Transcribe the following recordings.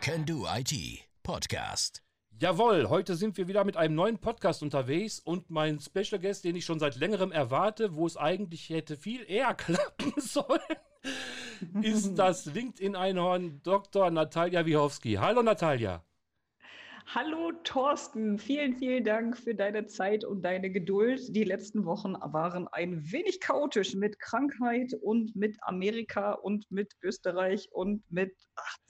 Can Do IT Podcast. Jawohl, heute sind wir wieder mit einem neuen Podcast unterwegs und mein Special Guest, den ich schon seit längerem erwarte, wo es eigentlich hätte viel eher klappen sollen, ist das LinkedIn-Einhorn Dr. Natalia Wiechowski. Hallo Natalia. Hallo Thorsten, vielen, vielen Dank für deine Zeit und deine Geduld. Die letzten Wochen waren ein wenig chaotisch mit Krankheit und mit Amerika und mit Österreich und mit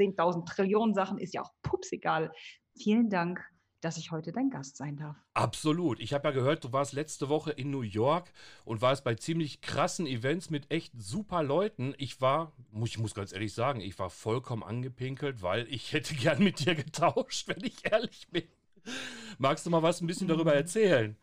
18.000 Trillionen Sachen. Ist ja auch pups egal. Vielen Dank dass ich heute dein Gast sein darf. Absolut. Ich habe ja gehört, du warst letzte Woche in New York und warst bei ziemlich krassen Events mit echt super Leuten. Ich war, ich muss ganz ehrlich sagen, ich war vollkommen angepinkelt, weil ich hätte gern mit dir getauscht, wenn ich ehrlich bin. Magst du mal was ein bisschen darüber mhm. erzählen?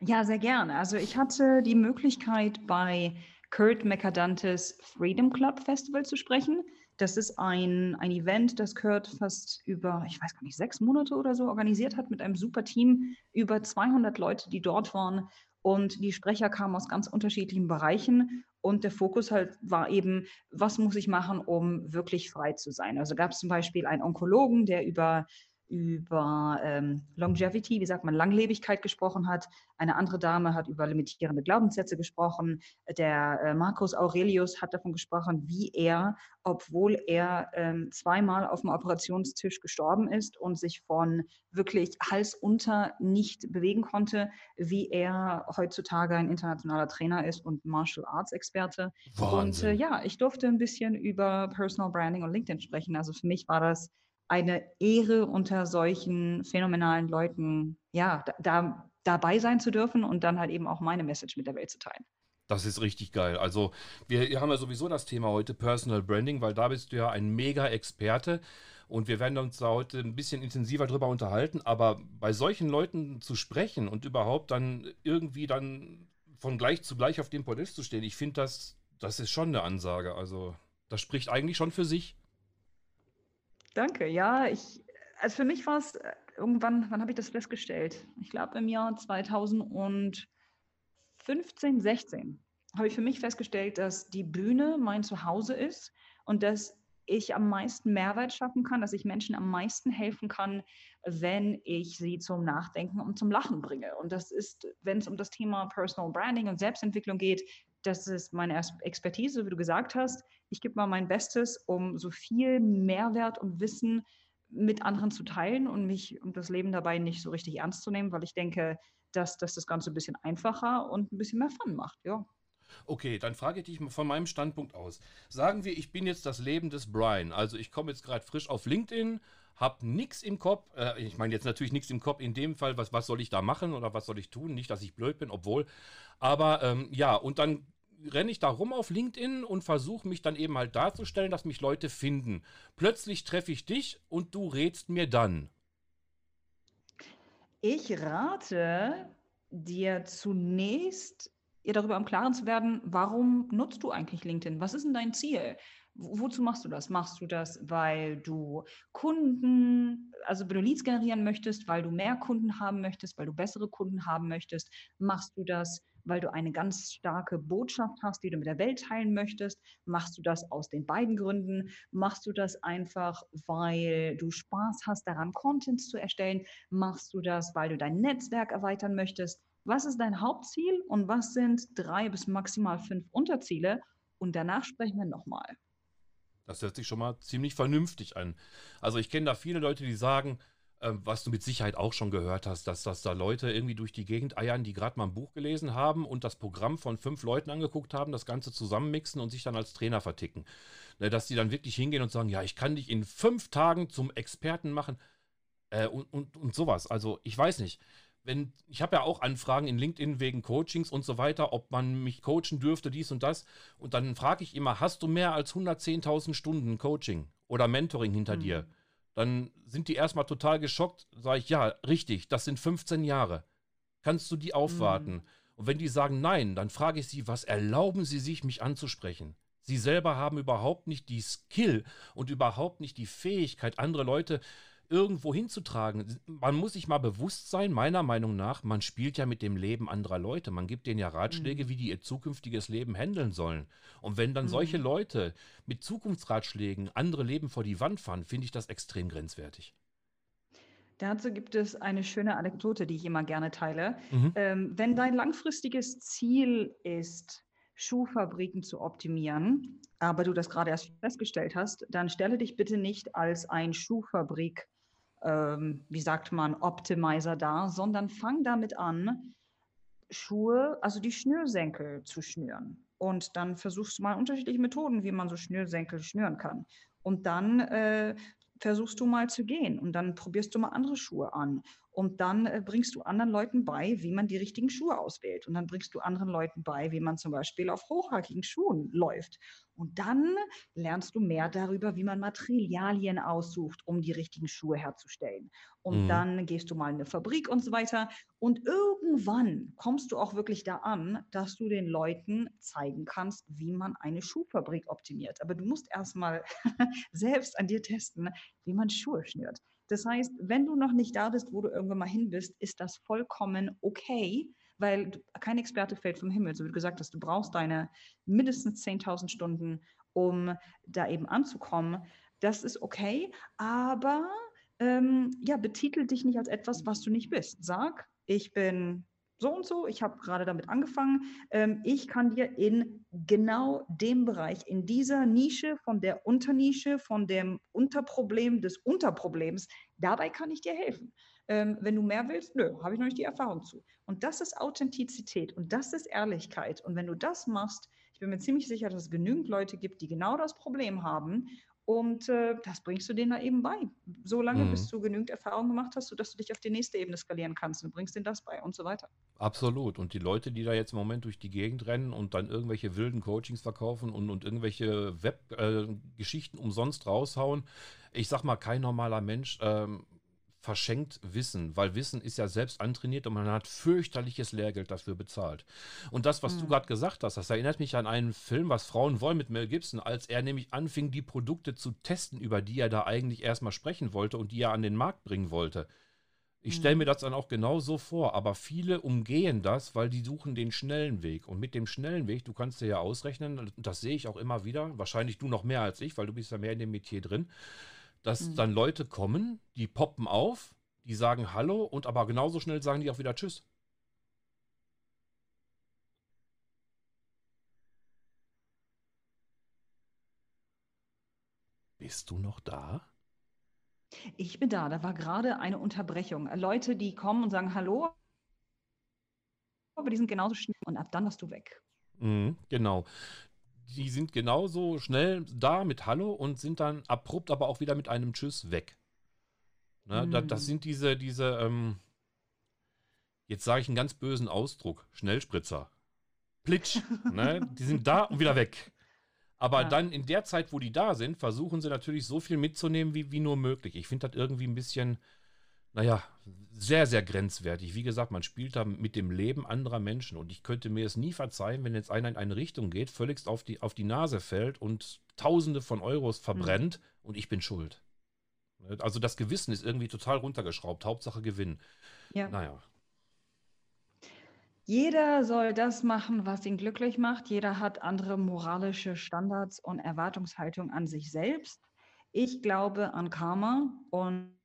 Ja, sehr gerne. Also ich hatte die Möglichkeit bei Kurt McAdantes Freedom Club Festival zu sprechen. Das ist ein, ein Event, das Kurt fast über, ich weiß gar nicht, sechs Monate oder so organisiert hat mit einem super Team, über 200 Leute, die dort waren. Und die Sprecher kamen aus ganz unterschiedlichen Bereichen. Und der Fokus halt war eben, was muss ich machen, um wirklich frei zu sein? Also gab es zum Beispiel einen Onkologen, der über über ähm, Longevity, wie sagt man, Langlebigkeit gesprochen hat. Eine andere Dame hat über limitierende Glaubenssätze gesprochen. Der äh, Marcus Aurelius hat davon gesprochen, wie er, obwohl er ähm, zweimal auf dem Operationstisch gestorben ist und sich von wirklich Hals unter nicht bewegen konnte, wie er heutzutage ein internationaler Trainer ist und Martial Arts Experte. Wahnsinn. Und äh, ja, ich durfte ein bisschen über Personal Branding und LinkedIn sprechen. Also für mich war das eine Ehre, unter solchen phänomenalen Leuten ja, da, dabei sein zu dürfen und dann halt eben auch meine Message mit der Welt zu teilen. Das ist richtig geil. Also wir haben ja sowieso das Thema heute Personal Branding, weil da bist du ja ein Mega-Experte und wir werden uns da heute ein bisschen intensiver drüber unterhalten. Aber bei solchen Leuten zu sprechen und überhaupt dann irgendwie dann von gleich zu gleich auf dem Podest zu stehen, ich finde das, das ist schon eine Ansage. Also das spricht eigentlich schon für sich. Danke. Ja, ich, also für mich war es äh, irgendwann, wann habe ich das festgestellt? Ich glaube im Jahr 2015, 16 habe ich für mich festgestellt, dass die Bühne mein Zuhause ist und dass ich am meisten Mehrwert schaffen kann, dass ich Menschen am meisten helfen kann, wenn ich sie zum Nachdenken und zum Lachen bringe. Und das ist, wenn es um das Thema Personal Branding und Selbstentwicklung geht, das ist meine Expertise, wie du gesagt hast. Ich gebe mal mein Bestes, um so viel Mehrwert und Wissen mit anderen zu teilen und mich und das Leben dabei nicht so richtig ernst zu nehmen, weil ich denke, dass, dass das Ganze ein bisschen einfacher und ein bisschen mehr Fun macht, ja. Okay, dann frage ich dich von meinem Standpunkt aus. Sagen wir, ich bin jetzt das Leben des Brian. Also ich komme jetzt gerade frisch auf LinkedIn, habe nichts im Kopf. Äh, ich meine jetzt natürlich nichts im Kopf in dem Fall, was, was soll ich da machen oder was soll ich tun? Nicht, dass ich blöd bin, obwohl. Aber ähm, ja, und dann renne ich da rum auf LinkedIn und versuche mich dann eben halt darzustellen, dass mich Leute finden. Plötzlich treffe ich dich und du rätst mir dann. Ich rate dir zunächst ihr darüber im Klaren zu werden, warum nutzt du eigentlich LinkedIn? Was ist denn dein Ziel? Wozu machst du das? Machst du das, weil du Kunden, also wenn du Leads generieren möchtest, weil du mehr Kunden haben möchtest, weil du bessere Kunden haben möchtest? Machst du das, weil du eine ganz starke Botschaft hast, die du mit der Welt teilen möchtest? Machst du das aus den beiden Gründen? Machst du das einfach, weil du Spaß hast, daran Contents zu erstellen? Machst du das, weil du dein Netzwerk erweitern möchtest? Was ist dein Hauptziel und was sind drei bis maximal fünf Unterziele? Und danach sprechen wir nochmal. Das hört sich schon mal ziemlich vernünftig an. Also ich kenne da viele Leute, die sagen, äh, was du mit Sicherheit auch schon gehört hast, dass, dass da Leute irgendwie durch die Gegend eiern, die gerade mal ein Buch gelesen haben und das Programm von fünf Leuten angeguckt haben, das Ganze zusammenmixen und sich dann als Trainer verticken. Ne, dass die dann wirklich hingehen und sagen, ja, ich kann dich in fünf Tagen zum Experten machen äh, und, und, und sowas. Also ich weiß nicht wenn, ich habe ja auch Anfragen in LinkedIn wegen Coachings und so weiter, ob man mich coachen dürfte, dies und das. Und dann frage ich immer, hast du mehr als 110.000 Stunden Coaching oder Mentoring hinter mhm. dir? Dann sind die erstmal total geschockt. Sage ich, ja, richtig, das sind 15 Jahre. Kannst du die aufwarten? Mhm. Und wenn die sagen nein, dann frage ich sie, was erlauben sie sich, mich anzusprechen? Sie selber haben überhaupt nicht die Skill und überhaupt nicht die Fähigkeit, andere Leute irgendwo hinzutragen. Man muss sich mal bewusst sein, meiner Meinung nach, man spielt ja mit dem Leben anderer Leute. Man gibt denen ja Ratschläge, Mhm. wie die ihr zukünftiges Leben handeln sollen. Und wenn dann solche Mhm. Leute mit Zukunftsratschlägen andere Leben vor die Wand fahren, finde ich das extrem grenzwertig. Dazu gibt es eine schöne Anekdote, die ich immer gerne teile. Mhm. Ähm, wenn dein langfristiges Ziel ist, Schuhfabriken zu optimieren, aber du das gerade erst festgestellt hast, dann stelle dich bitte nicht als ein Schuhfabrik, ähm, wie sagt man, Optimizer dar, sondern fang damit an, Schuhe, also die Schnürsenkel zu schnüren. Und dann versuchst du mal unterschiedliche Methoden, wie man so Schnürsenkel schnüren kann. Und dann äh, versuchst du mal zu gehen und dann probierst du mal andere Schuhe an. Und dann äh, bringst du anderen Leuten bei, wie man die richtigen Schuhe auswählt. Und dann bringst du anderen Leuten bei, wie man zum Beispiel auf hochhackigen Schuhen läuft. Und dann lernst du mehr darüber, wie man Materialien aussucht, um die richtigen Schuhe herzustellen. Und Mhm. dann gehst du mal in eine Fabrik und so weiter. Und irgendwann kommst du auch wirklich da an, dass du den Leuten zeigen kannst, wie man eine Schuhfabrik optimiert. Aber du musst erstmal selbst an dir testen, wie man Schuhe schnürt. Das heißt, wenn du noch nicht da bist, wo du irgendwann mal hin bist, ist das vollkommen okay, weil kein Experte fällt vom Himmel. So wie du gesagt hast, du brauchst deine mindestens 10.000 Stunden, um da eben anzukommen. Das ist okay, aber ähm, ja, betitel dich nicht als etwas, was du nicht bist. Sag, ich bin so und so, ich habe gerade damit angefangen. Ähm, ich kann dir in genau dem Bereich, in dieser Nische, von der Unternische, von dem Unterproblem des Unterproblems, dabei kann ich dir helfen. Ähm, wenn du mehr willst, nö, habe ich noch nicht die Erfahrung zu. Und das ist Authentizität und das ist Ehrlichkeit. Und wenn du das machst, ich bin mir ziemlich sicher, dass es genügend Leute gibt, die genau das Problem haben. Und äh, das bringst du denen da eben bei. So lange, Mhm. bis du genügend Erfahrung gemacht hast, sodass du dich auf die nächste Ebene skalieren kannst. Du bringst denen das bei und so weiter. Absolut. Und die Leute, die da jetzt im Moment durch die Gegend rennen und dann irgendwelche wilden Coachings verkaufen und, und irgendwelche Web-Geschichten umsonst raushauen, ich sag mal, kein normaler Mensch ähm, verschenkt Wissen, weil Wissen ist ja selbst antrainiert und man hat fürchterliches Lehrgeld dafür bezahlt. Und das, was du Mhm. gerade gesagt hast, das erinnert mich an einen Film, was Frauen wollen mit Mel Gibson, als er nämlich anfing, die Produkte zu testen, über die er da eigentlich erstmal sprechen wollte und die er an den Markt bringen wollte. Ich stelle Mhm. mir das dann auch genau so vor, aber viele umgehen das, weil die suchen den schnellen Weg. Und mit dem schnellen Weg, du kannst dir ja ausrechnen, das sehe ich auch immer wieder, wahrscheinlich du noch mehr als ich, weil du bist ja mehr in dem Metier drin, dass Mhm. dann Leute kommen, die poppen auf, die sagen Hallo und aber genauso schnell sagen die auch wieder Tschüss. Bist du noch da? Ich bin da, da war gerade eine Unterbrechung. Leute, die kommen und sagen Hallo, aber die sind genauso schnell und ab dann warst du weg. Mhm, genau. Die sind genauso schnell da mit Hallo und sind dann abrupt aber auch wieder mit einem Tschüss weg. Ne, da, das sind diese, diese, ähm, jetzt sage ich einen ganz bösen Ausdruck, Schnellspritzer. Plitsch, ne? Die sind da und wieder weg. Aber Ja. dann in der Zeit, wo die da sind, versuchen sie natürlich so viel mitzunehmen, wie, wie nur möglich. Ich finde das irgendwie ein bisschen, naja, sehr, sehr grenzwertig. Wie gesagt, man spielt da mit dem Leben anderer Menschen und ich könnte mir es nie verzeihen, wenn jetzt einer in eine Richtung geht, völligst auf die, auf die Nase fällt und Tausende von Euros verbrennt und ich bin schuld. Also das Gewissen ist irgendwie total runtergeschraubt. Hauptsache Gewinn. Ja. Naja. Jeder soll das machen, was ihn glücklich macht. Jeder hat andere moralische Standards und Erwartungshaltung an sich selbst. Ich glaube an Karma und,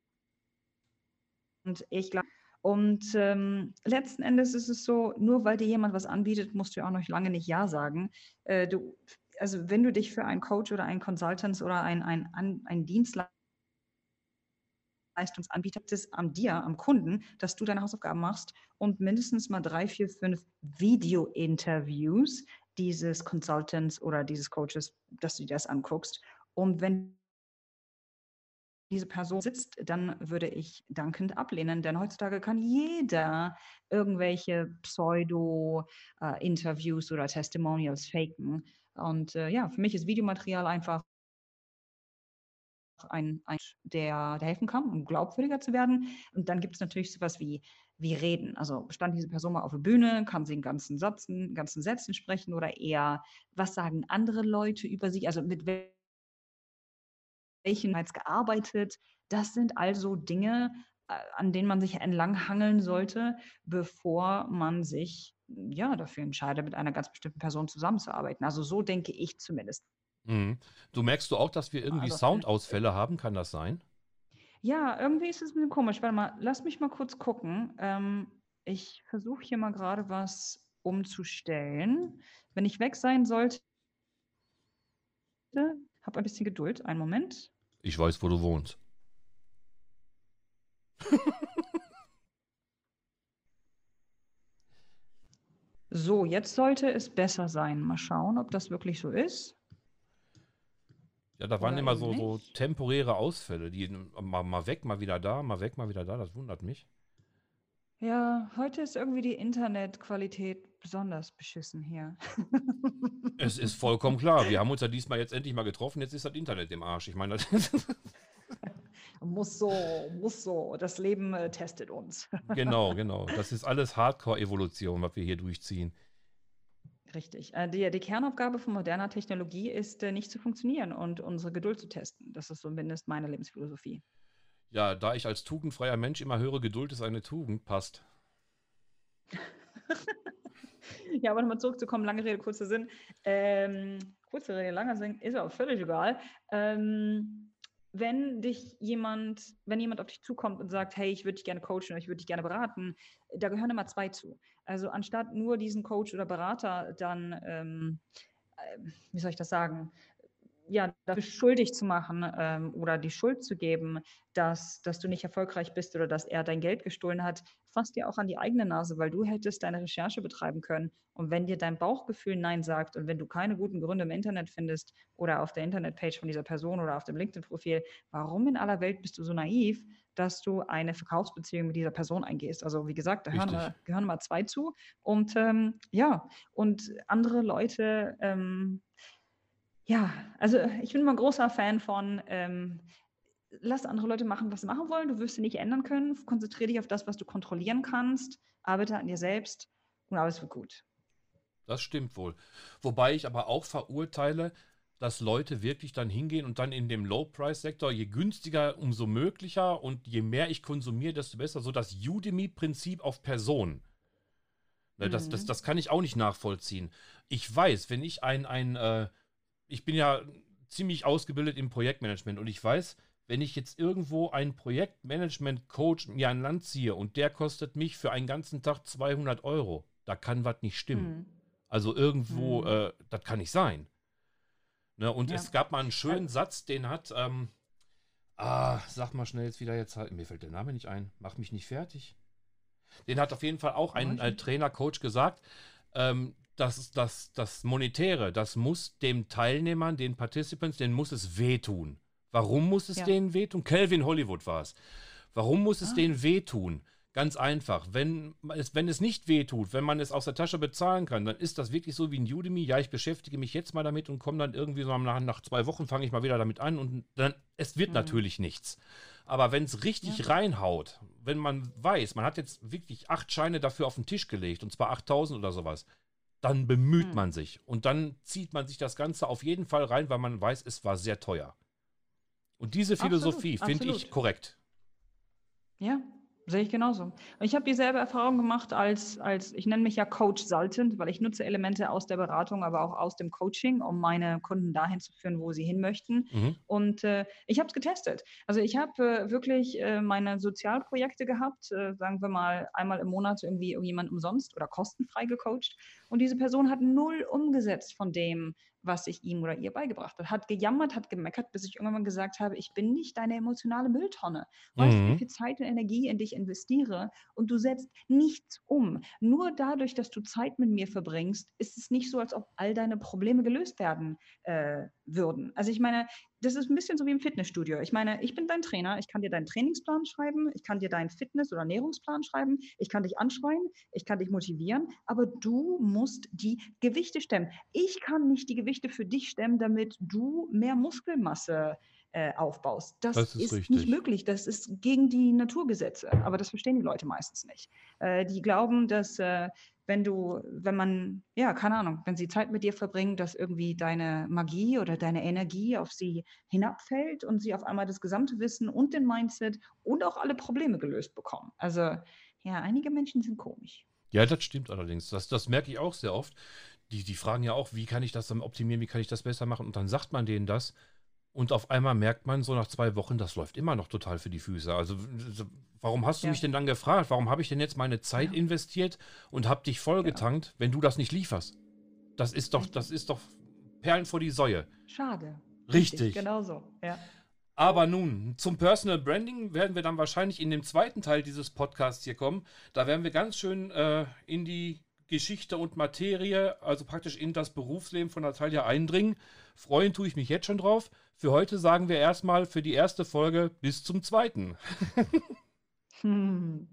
und ich glaube, und ähm, letzten Endes ist es so, nur weil dir jemand was anbietet, musst du auch noch lange nicht Ja sagen. Äh, du, also wenn du dich für einen Coach oder einen Consultant oder einen ein, ein, ein Dienstleister Leistungsanbieter liegt es an dir, am Kunden, dass du deine Hausaufgaben machst und mindestens mal drei, vier, fünf Video-Interviews dieses Consultants oder dieses Coaches, dass du dir das anguckst. Und wenn diese Person sitzt, dann würde ich dankend ablehnen, denn heutzutage kann jeder irgendwelche Pseudo-Interviews oder Testimonials faken. Und äh, ja, für mich ist Videomaterial einfach ein, ein der, der helfen kann, um glaubwürdiger zu werden. Und dann gibt es natürlich sowas wie, wie Reden. Also stand diese Person mal auf der Bühne, kann sie in ganzen Sätzen, ganzen Sätzen sprechen oder eher, was sagen andere Leute über sich? Also mit welchen bereits gearbeitet. Das sind also Dinge, äh, an denen man sich entlanghangeln sollte, bevor man sich ja dafür entscheidet, mit einer ganz bestimmten Person zusammenzuarbeiten. Also so denke ich zumindest. Mhm. Du merkst du auch, dass wir irgendwie Also, Soundausfälle haben? Kann das sein? ja, irgendwie ist es ein bisschen komisch. Warte mal, lass mich mal kurz gucken. Ähm, ich versuche hier mal gerade was umzustellen. Wenn ich weg sein sollte, hab ein bisschen Geduld. Einen Moment. Ich weiß, wo du wohnst. So, jetzt sollte es besser sein. Mal schauen, ob das wirklich so ist. Ja, da waren Oder immer so, so temporäre Ausfälle, die mal, mal weg, mal wieder da, mal weg, mal wieder da. Das wundert mich. Ja, heute ist irgendwie die Internetqualität besonders beschissen hier. Es ist vollkommen klar. Wir haben uns ja diesmal jetzt endlich mal getroffen. Jetzt ist das Internet im Arsch. Ich meine, das Muss so, muss so. Das Leben äh, testet uns. genau, genau. Das ist alles Hardcore-Evolution, was wir hier durchziehen. Richtig. Äh, die, die Kernaufgabe von moderner Technologie ist, äh, nicht zu funktionieren und unsere Geduld zu testen. Das ist zumindest meine Lebensphilosophie. Ja, da ich als tugendfreier Mensch immer höre, Geduld ist eine Tugend, passt. Ja, aber nochmal zurückzukommen, lange Rede, kurzer Sinn. Ähm, kurze Rede, langer Sinn, ist auch völlig egal. Ähm, wenn dich jemand, wenn jemand auf dich zukommt und sagt, hey, ich würde dich gerne coachen oder ich würde dich gerne beraten, da gehören immer zwei zu. Also anstatt nur diesen Coach oder Berater dann, ähm, äh, wie soll ich das sagen, ja, dafür schuldig zu machen ähm, oder die Schuld zu geben, dass, dass du nicht erfolgreich bist oder dass er dein Geld gestohlen hat, fasst dir auch an die eigene Nase, weil du hättest deine Recherche betreiben können. Und wenn dir dein Bauchgefühl Nein sagt und wenn du keine guten Gründe im Internet findest oder auf der Internetpage von dieser Person oder auf dem LinkedIn-Profil, warum in aller Welt bist du so naiv, dass du eine Verkaufsbeziehung mit dieser Person eingehst? Also wie gesagt, da hören, gehören mal zwei zu. Und ähm, ja, und andere Leute, ähm, ja, also ich bin immer ein großer Fan von, ähm, lass andere Leute machen, was sie machen wollen. Du wirst sie nicht ändern können. Konzentriere dich auf das, was du kontrollieren kannst. Arbeite an dir selbst und alles wird gut. Das stimmt wohl. Wobei ich aber auch verurteile, dass Leute wirklich dann hingehen und dann in dem Low-Price-Sektor, je günstiger, umso möglicher und je mehr ich konsumiere, desto besser. So das Udemy-Prinzip auf Person. Ne, das, das, Mhm. das kann ich auch nicht nachvollziehen. Ich weiß, wenn ich ein, ein äh, ich bin ja ziemlich ausgebildet im Projektmanagement und ich weiß, wenn ich jetzt irgendwo einen Projektmanagement-Coach mir an Land ziehe und der kostet mich für einen ganzen Tag 200 Euro, da kann was nicht stimmen. Mhm. Also irgendwo, Mhm. äh, das kann nicht sein. Ne, und Ja. es gab mal einen schönen Satz, den hat, ähm, ah, sag mal schnell jetzt wieder, jetzt halt, mir fällt der Name nicht ein, mach mich nicht fertig. Den hat auf jeden Fall auch ein äh, Trainer, Coach gesagt, ähm, dass das, das Monetäre, das muss dem Teilnehmern, den Participants, denen muss es wehtun. Warum muss es Ja. denen wehtun? Calvin Hollywood war es. Warum muss es Ah. denen wehtun? Ganz einfach. Wenn es, wenn es nicht wehtut, wenn man es aus der Tasche bezahlen kann, dann ist das wirklich so wie ein Udemy. Ja, ich beschäftige mich jetzt mal damit und komme dann irgendwie so nach, nach zwei Wochen fange ich mal wieder damit an und dann, es wird Mhm. natürlich nichts. Aber wenn es richtig Ja. reinhaut, wenn man weiß, man hat jetzt wirklich acht Scheine dafür auf den Tisch gelegt und zwar 8000 oder sowas, dann bemüht Mhm. man sich und dann zieht man sich das Ganze auf jeden Fall rein, weil man weiß, es war sehr teuer. Und diese Philosophie finde ich korrekt. Ja, sehe ich genauso. Und ich habe dieselbe Erfahrung gemacht als, als, ich nenne mich ja Coach Saltant, weil ich nutze Elemente aus der Beratung, aber auch aus dem Coaching, um meine Kunden dahin zu führen, wo sie hin möchten. Mhm. Und äh, ich habe es getestet. Also ich habe äh, wirklich äh, meine Sozialprojekte gehabt, äh, sagen wir mal einmal im Monat irgendwie irgendjemand umsonst oder kostenfrei gecoacht. Und diese Person hat null umgesetzt von dem, was ich ihm oder ihr beigebracht habe. Hat gejammert, hat gemeckert, bis ich irgendwann mal gesagt habe, ich bin nicht deine emotionale Mülltonne. Weißt du, Mhm. wie viel Zeit und Energie in dich investiere und du setzt nichts um. Nur dadurch, dass du Zeit mit mir verbringst, ist es nicht so, als ob all deine Probleme gelöst werden äh, würden. Also ich meine, das ist ein bisschen so wie im Fitnessstudio. Ich meine, ich bin dein Trainer, ich kann dir deinen Trainingsplan schreiben, ich kann dir deinen Fitness- oder Ernährungsplan schreiben, ich kann dich anschreien, ich kann dich motivieren, aber du musst die Gewichte stemmen. Ich kann nicht die Gewichte für dich stemmen, damit du mehr Muskelmasse äh, aufbaust. Das, Das ist ist, nicht möglich. Das ist gegen die Naturgesetze. Aber das verstehen die Leute meistens nicht. Äh, die glauben, dass, äh, wenn du, wenn man, ja, keine Ahnung, wenn sie Zeit mit dir verbringen, dass irgendwie deine Magie oder deine Energie auf sie hinabfällt und sie auf einmal das gesamte Wissen und den Mindset und auch alle Probleme gelöst bekommen. Also, ja, einige Menschen sind komisch. Ja, das stimmt allerdings. Das, das merke ich auch sehr oft. Die, die fragen ja auch, wie kann ich das dann optimieren, wie kann ich das besser machen? Und dann sagt man denen das. Und auf einmal merkt man so nach zwei Wochen, das läuft immer noch total für die Füße. Also warum hast du Ja. mich denn dann gefragt? Warum habe ich denn jetzt meine Zeit Ja. investiert und habe dich vollgetankt, wenn du das nicht lieferst? Das ist doch, Richtig. das ist doch Perlen vor die Säue. Schade. Richtig. Genau so, ja. Aber nun, zum Personal Branding werden wir dann wahrscheinlich in dem zweiten Teil dieses Podcasts hier kommen. Da werden wir ganz schön äh, in die Geschichte und Materie, also praktisch in das Berufsleben von Natalia eindringen. Freuen tue ich mich jetzt schon drauf. Für heute sagen wir erstmal für die erste Folge bis zum zweiten. Hm.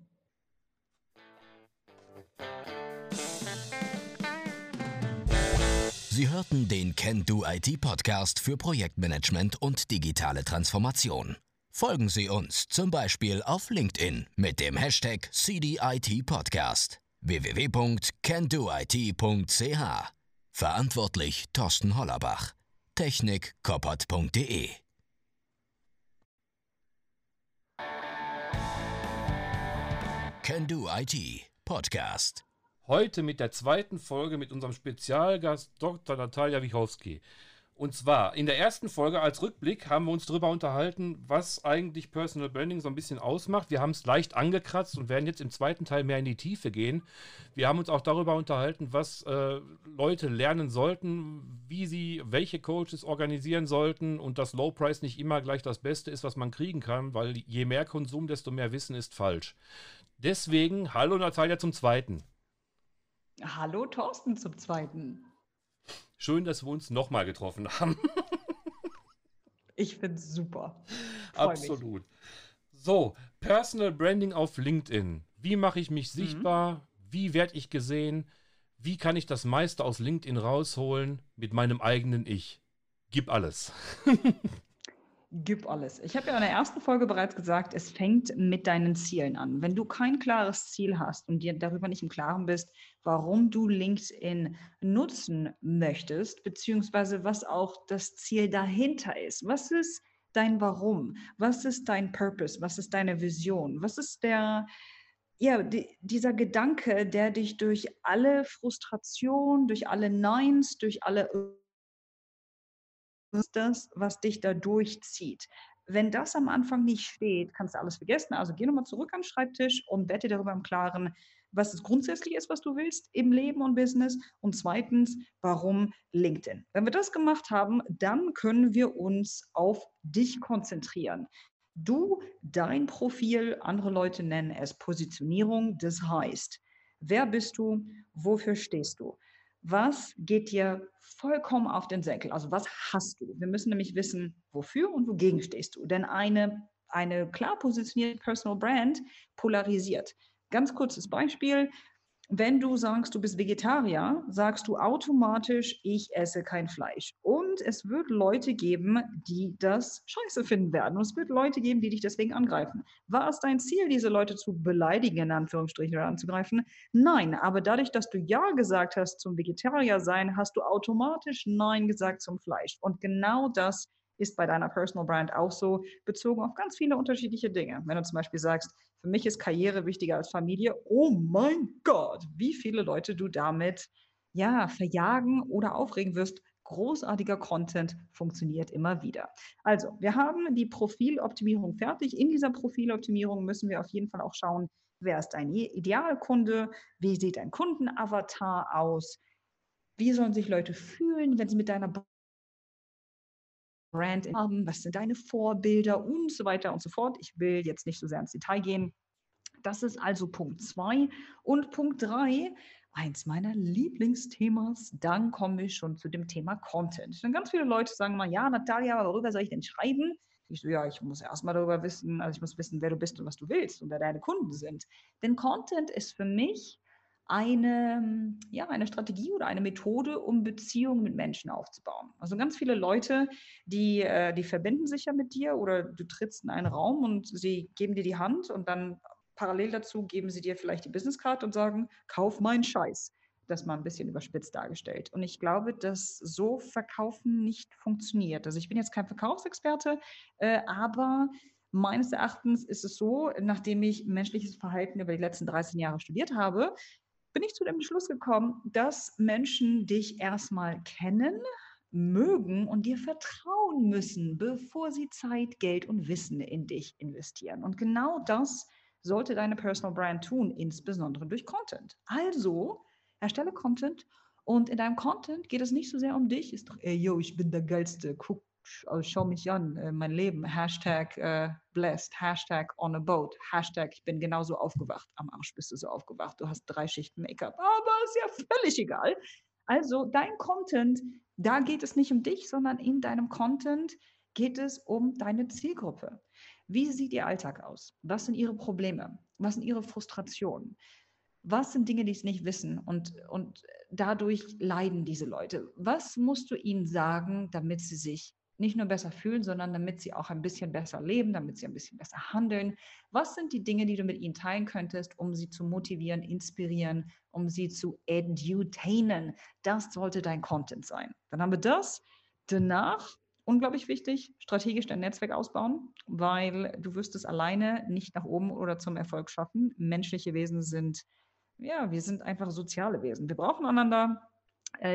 Sie hörten den Can Do IT Podcast für Projektmanagement und digitale Transformation. Folgen Sie uns zum Beispiel auf LinkedIn mit dem Hashtag CDIT Podcast www.candoit.ch. Verantwortlich Thorsten Hollerbach. Technik koppert.de Can Do IT Podcast. Heute mit der zweiten Folge mit unserem Spezialgast Dr. Natalia Wichowski. Und zwar in der ersten Folge als Rückblick haben wir uns darüber unterhalten, was eigentlich Personal Branding so ein bisschen ausmacht. Wir haben es leicht angekratzt und werden jetzt im zweiten Teil mehr in die Tiefe gehen. Wir haben uns auch darüber unterhalten, was äh, Leute lernen sollten, wie sie welche Coaches organisieren sollten und dass Low Price nicht immer gleich das Beste ist, was man kriegen kann, weil je mehr Konsum, desto mehr Wissen ist falsch. Deswegen, hallo Natalia zum zweiten. Hallo Thorsten zum Zweiten. Schön, dass wir uns nochmal getroffen haben. Ich finde es super. Freu mich. Absolut. So, Personal Branding auf LinkedIn. Wie mache ich mich Mhm. sichtbar? Wie werde ich gesehen? Wie kann ich das meiste aus LinkedIn rausholen mit meinem eigenen Ich? Gib alles. Gib alles. Ich habe ja in der ersten Folge bereits gesagt, es fängt mit deinen Zielen an. Wenn du kein klares Ziel hast und dir darüber nicht im Klaren bist, warum du LinkedIn nutzen möchtest, beziehungsweise was auch das Ziel dahinter ist. Was ist dein Warum? Was ist dein Purpose? Was ist deine Vision? Was ist der, ja, die, dieser Gedanke, der dich durch alle Frustration, durch alle Neins, durch alle ist das, was dich da durchzieht. Wenn das am Anfang nicht steht, kannst du alles vergessen. Also geh nochmal zurück an den Schreibtisch und wette darüber im Klaren, was es grundsätzlich ist, was du willst im Leben und Business. Und zweitens, warum LinkedIn. Wenn wir das gemacht haben, dann können wir uns auf dich konzentrieren. Du, dein Profil, andere Leute nennen es Positionierung. Das heißt, wer bist du? Wofür stehst du? Was geht dir vollkommen auf den Senkel? Also was hast du? Wir müssen nämlich wissen, wofür und wogegen stehst du. Denn eine, eine klar positionierte Personal Brand polarisiert. Ganz kurzes Beispiel. Wenn du sagst, du bist Vegetarier, sagst du automatisch, ich esse kein Fleisch. Und es wird Leute geben, die das scheiße finden werden. Und es wird Leute geben, die dich deswegen angreifen. War es dein Ziel, diese Leute zu beleidigen, in Anführungsstrichen, oder anzugreifen? Nein, aber dadurch, dass du Ja gesagt hast zum Vegetarier sein, hast du automatisch Nein gesagt zum Fleisch. Und genau das ist bei deiner Personal Brand auch so, bezogen auf ganz viele unterschiedliche Dinge. Wenn du zum Beispiel sagst, für mich ist Karriere wichtiger als Familie, oh mein Gott, wie viele Leute du damit ja verjagen oder aufregen wirst. Großartiger Content funktioniert immer wieder. Also, wir haben die Profiloptimierung fertig. In dieser Profiloptimierung müssen wir auf jeden Fall auch schauen, wer ist dein Idealkunde, wie sieht dein Kundenavatar aus, wie sollen sich Leute fühlen, wenn sie mit deiner Brand haben, was sind deine Vorbilder und so weiter und so fort. Ich will jetzt nicht so sehr ins Detail gehen. Das ist also Punkt 2. Und Punkt 3, eins meiner Lieblingsthemas, dann kommen wir schon zu dem Thema Content. Denn ganz viele Leute sagen mal, ja, Natalia, aber worüber soll ich denn schreiben? Ich so, ja, ich muss erstmal darüber wissen, also ich muss wissen, wer du bist und was du willst und wer deine Kunden sind. Denn Content ist für mich eine, ja, eine Strategie oder eine Methode, um Beziehungen mit Menschen aufzubauen. Also ganz viele Leute, die, äh, die verbinden sich ja mit dir oder du trittst in einen Raum und sie geben dir die Hand und dann parallel dazu geben sie dir vielleicht die Businesscard und sagen, kauf meinen Scheiß. Das mal ein bisschen überspitzt dargestellt. Und ich glaube, dass so Verkaufen nicht funktioniert. Also ich bin jetzt kein Verkaufsexperte, äh, aber meines Erachtens ist es so, nachdem ich menschliches Verhalten über die letzten 13 Jahre studiert habe, bin ich zu dem Schluss gekommen, dass Menschen dich erstmal kennen, mögen und dir vertrauen müssen, bevor sie Zeit, Geld und Wissen in dich investieren. Und genau das sollte deine Personal Brand tun, insbesondere durch Content. Also erstelle Content und in deinem Content geht es nicht so sehr um dich, ist doch, ey, yo, ich bin der Geilste, guck, schau mich an, äh, mein Leben, Hashtag äh, blessed, Hashtag on a boat, Hashtag ich bin genauso aufgewacht, am Arsch bist du so aufgewacht, du hast drei Schichten Make-up, aber ist ja völlig egal. Also dein Content, da geht es nicht um dich, sondern in deinem Content geht es um deine Zielgruppe. Wie sieht ihr Alltag aus? Was sind ihre Probleme? Was sind ihre Frustrationen? Was sind Dinge, die sie nicht wissen und, und dadurch leiden diese Leute? Was musst du ihnen sagen, damit sie sich nicht nur besser fühlen, sondern damit sie auch ein bisschen besser leben, damit sie ein bisschen besser handeln. Was sind die Dinge, die du mit ihnen teilen könntest, um sie zu motivieren, inspirieren, um sie zu edutainen? Das sollte dein Content sein. Dann haben wir das. Danach, unglaublich wichtig, strategisch dein Netzwerk ausbauen, weil du wirst es alleine nicht nach oben oder zum Erfolg schaffen. Menschliche Wesen sind, ja, wir sind einfach soziale Wesen. Wir brauchen einander,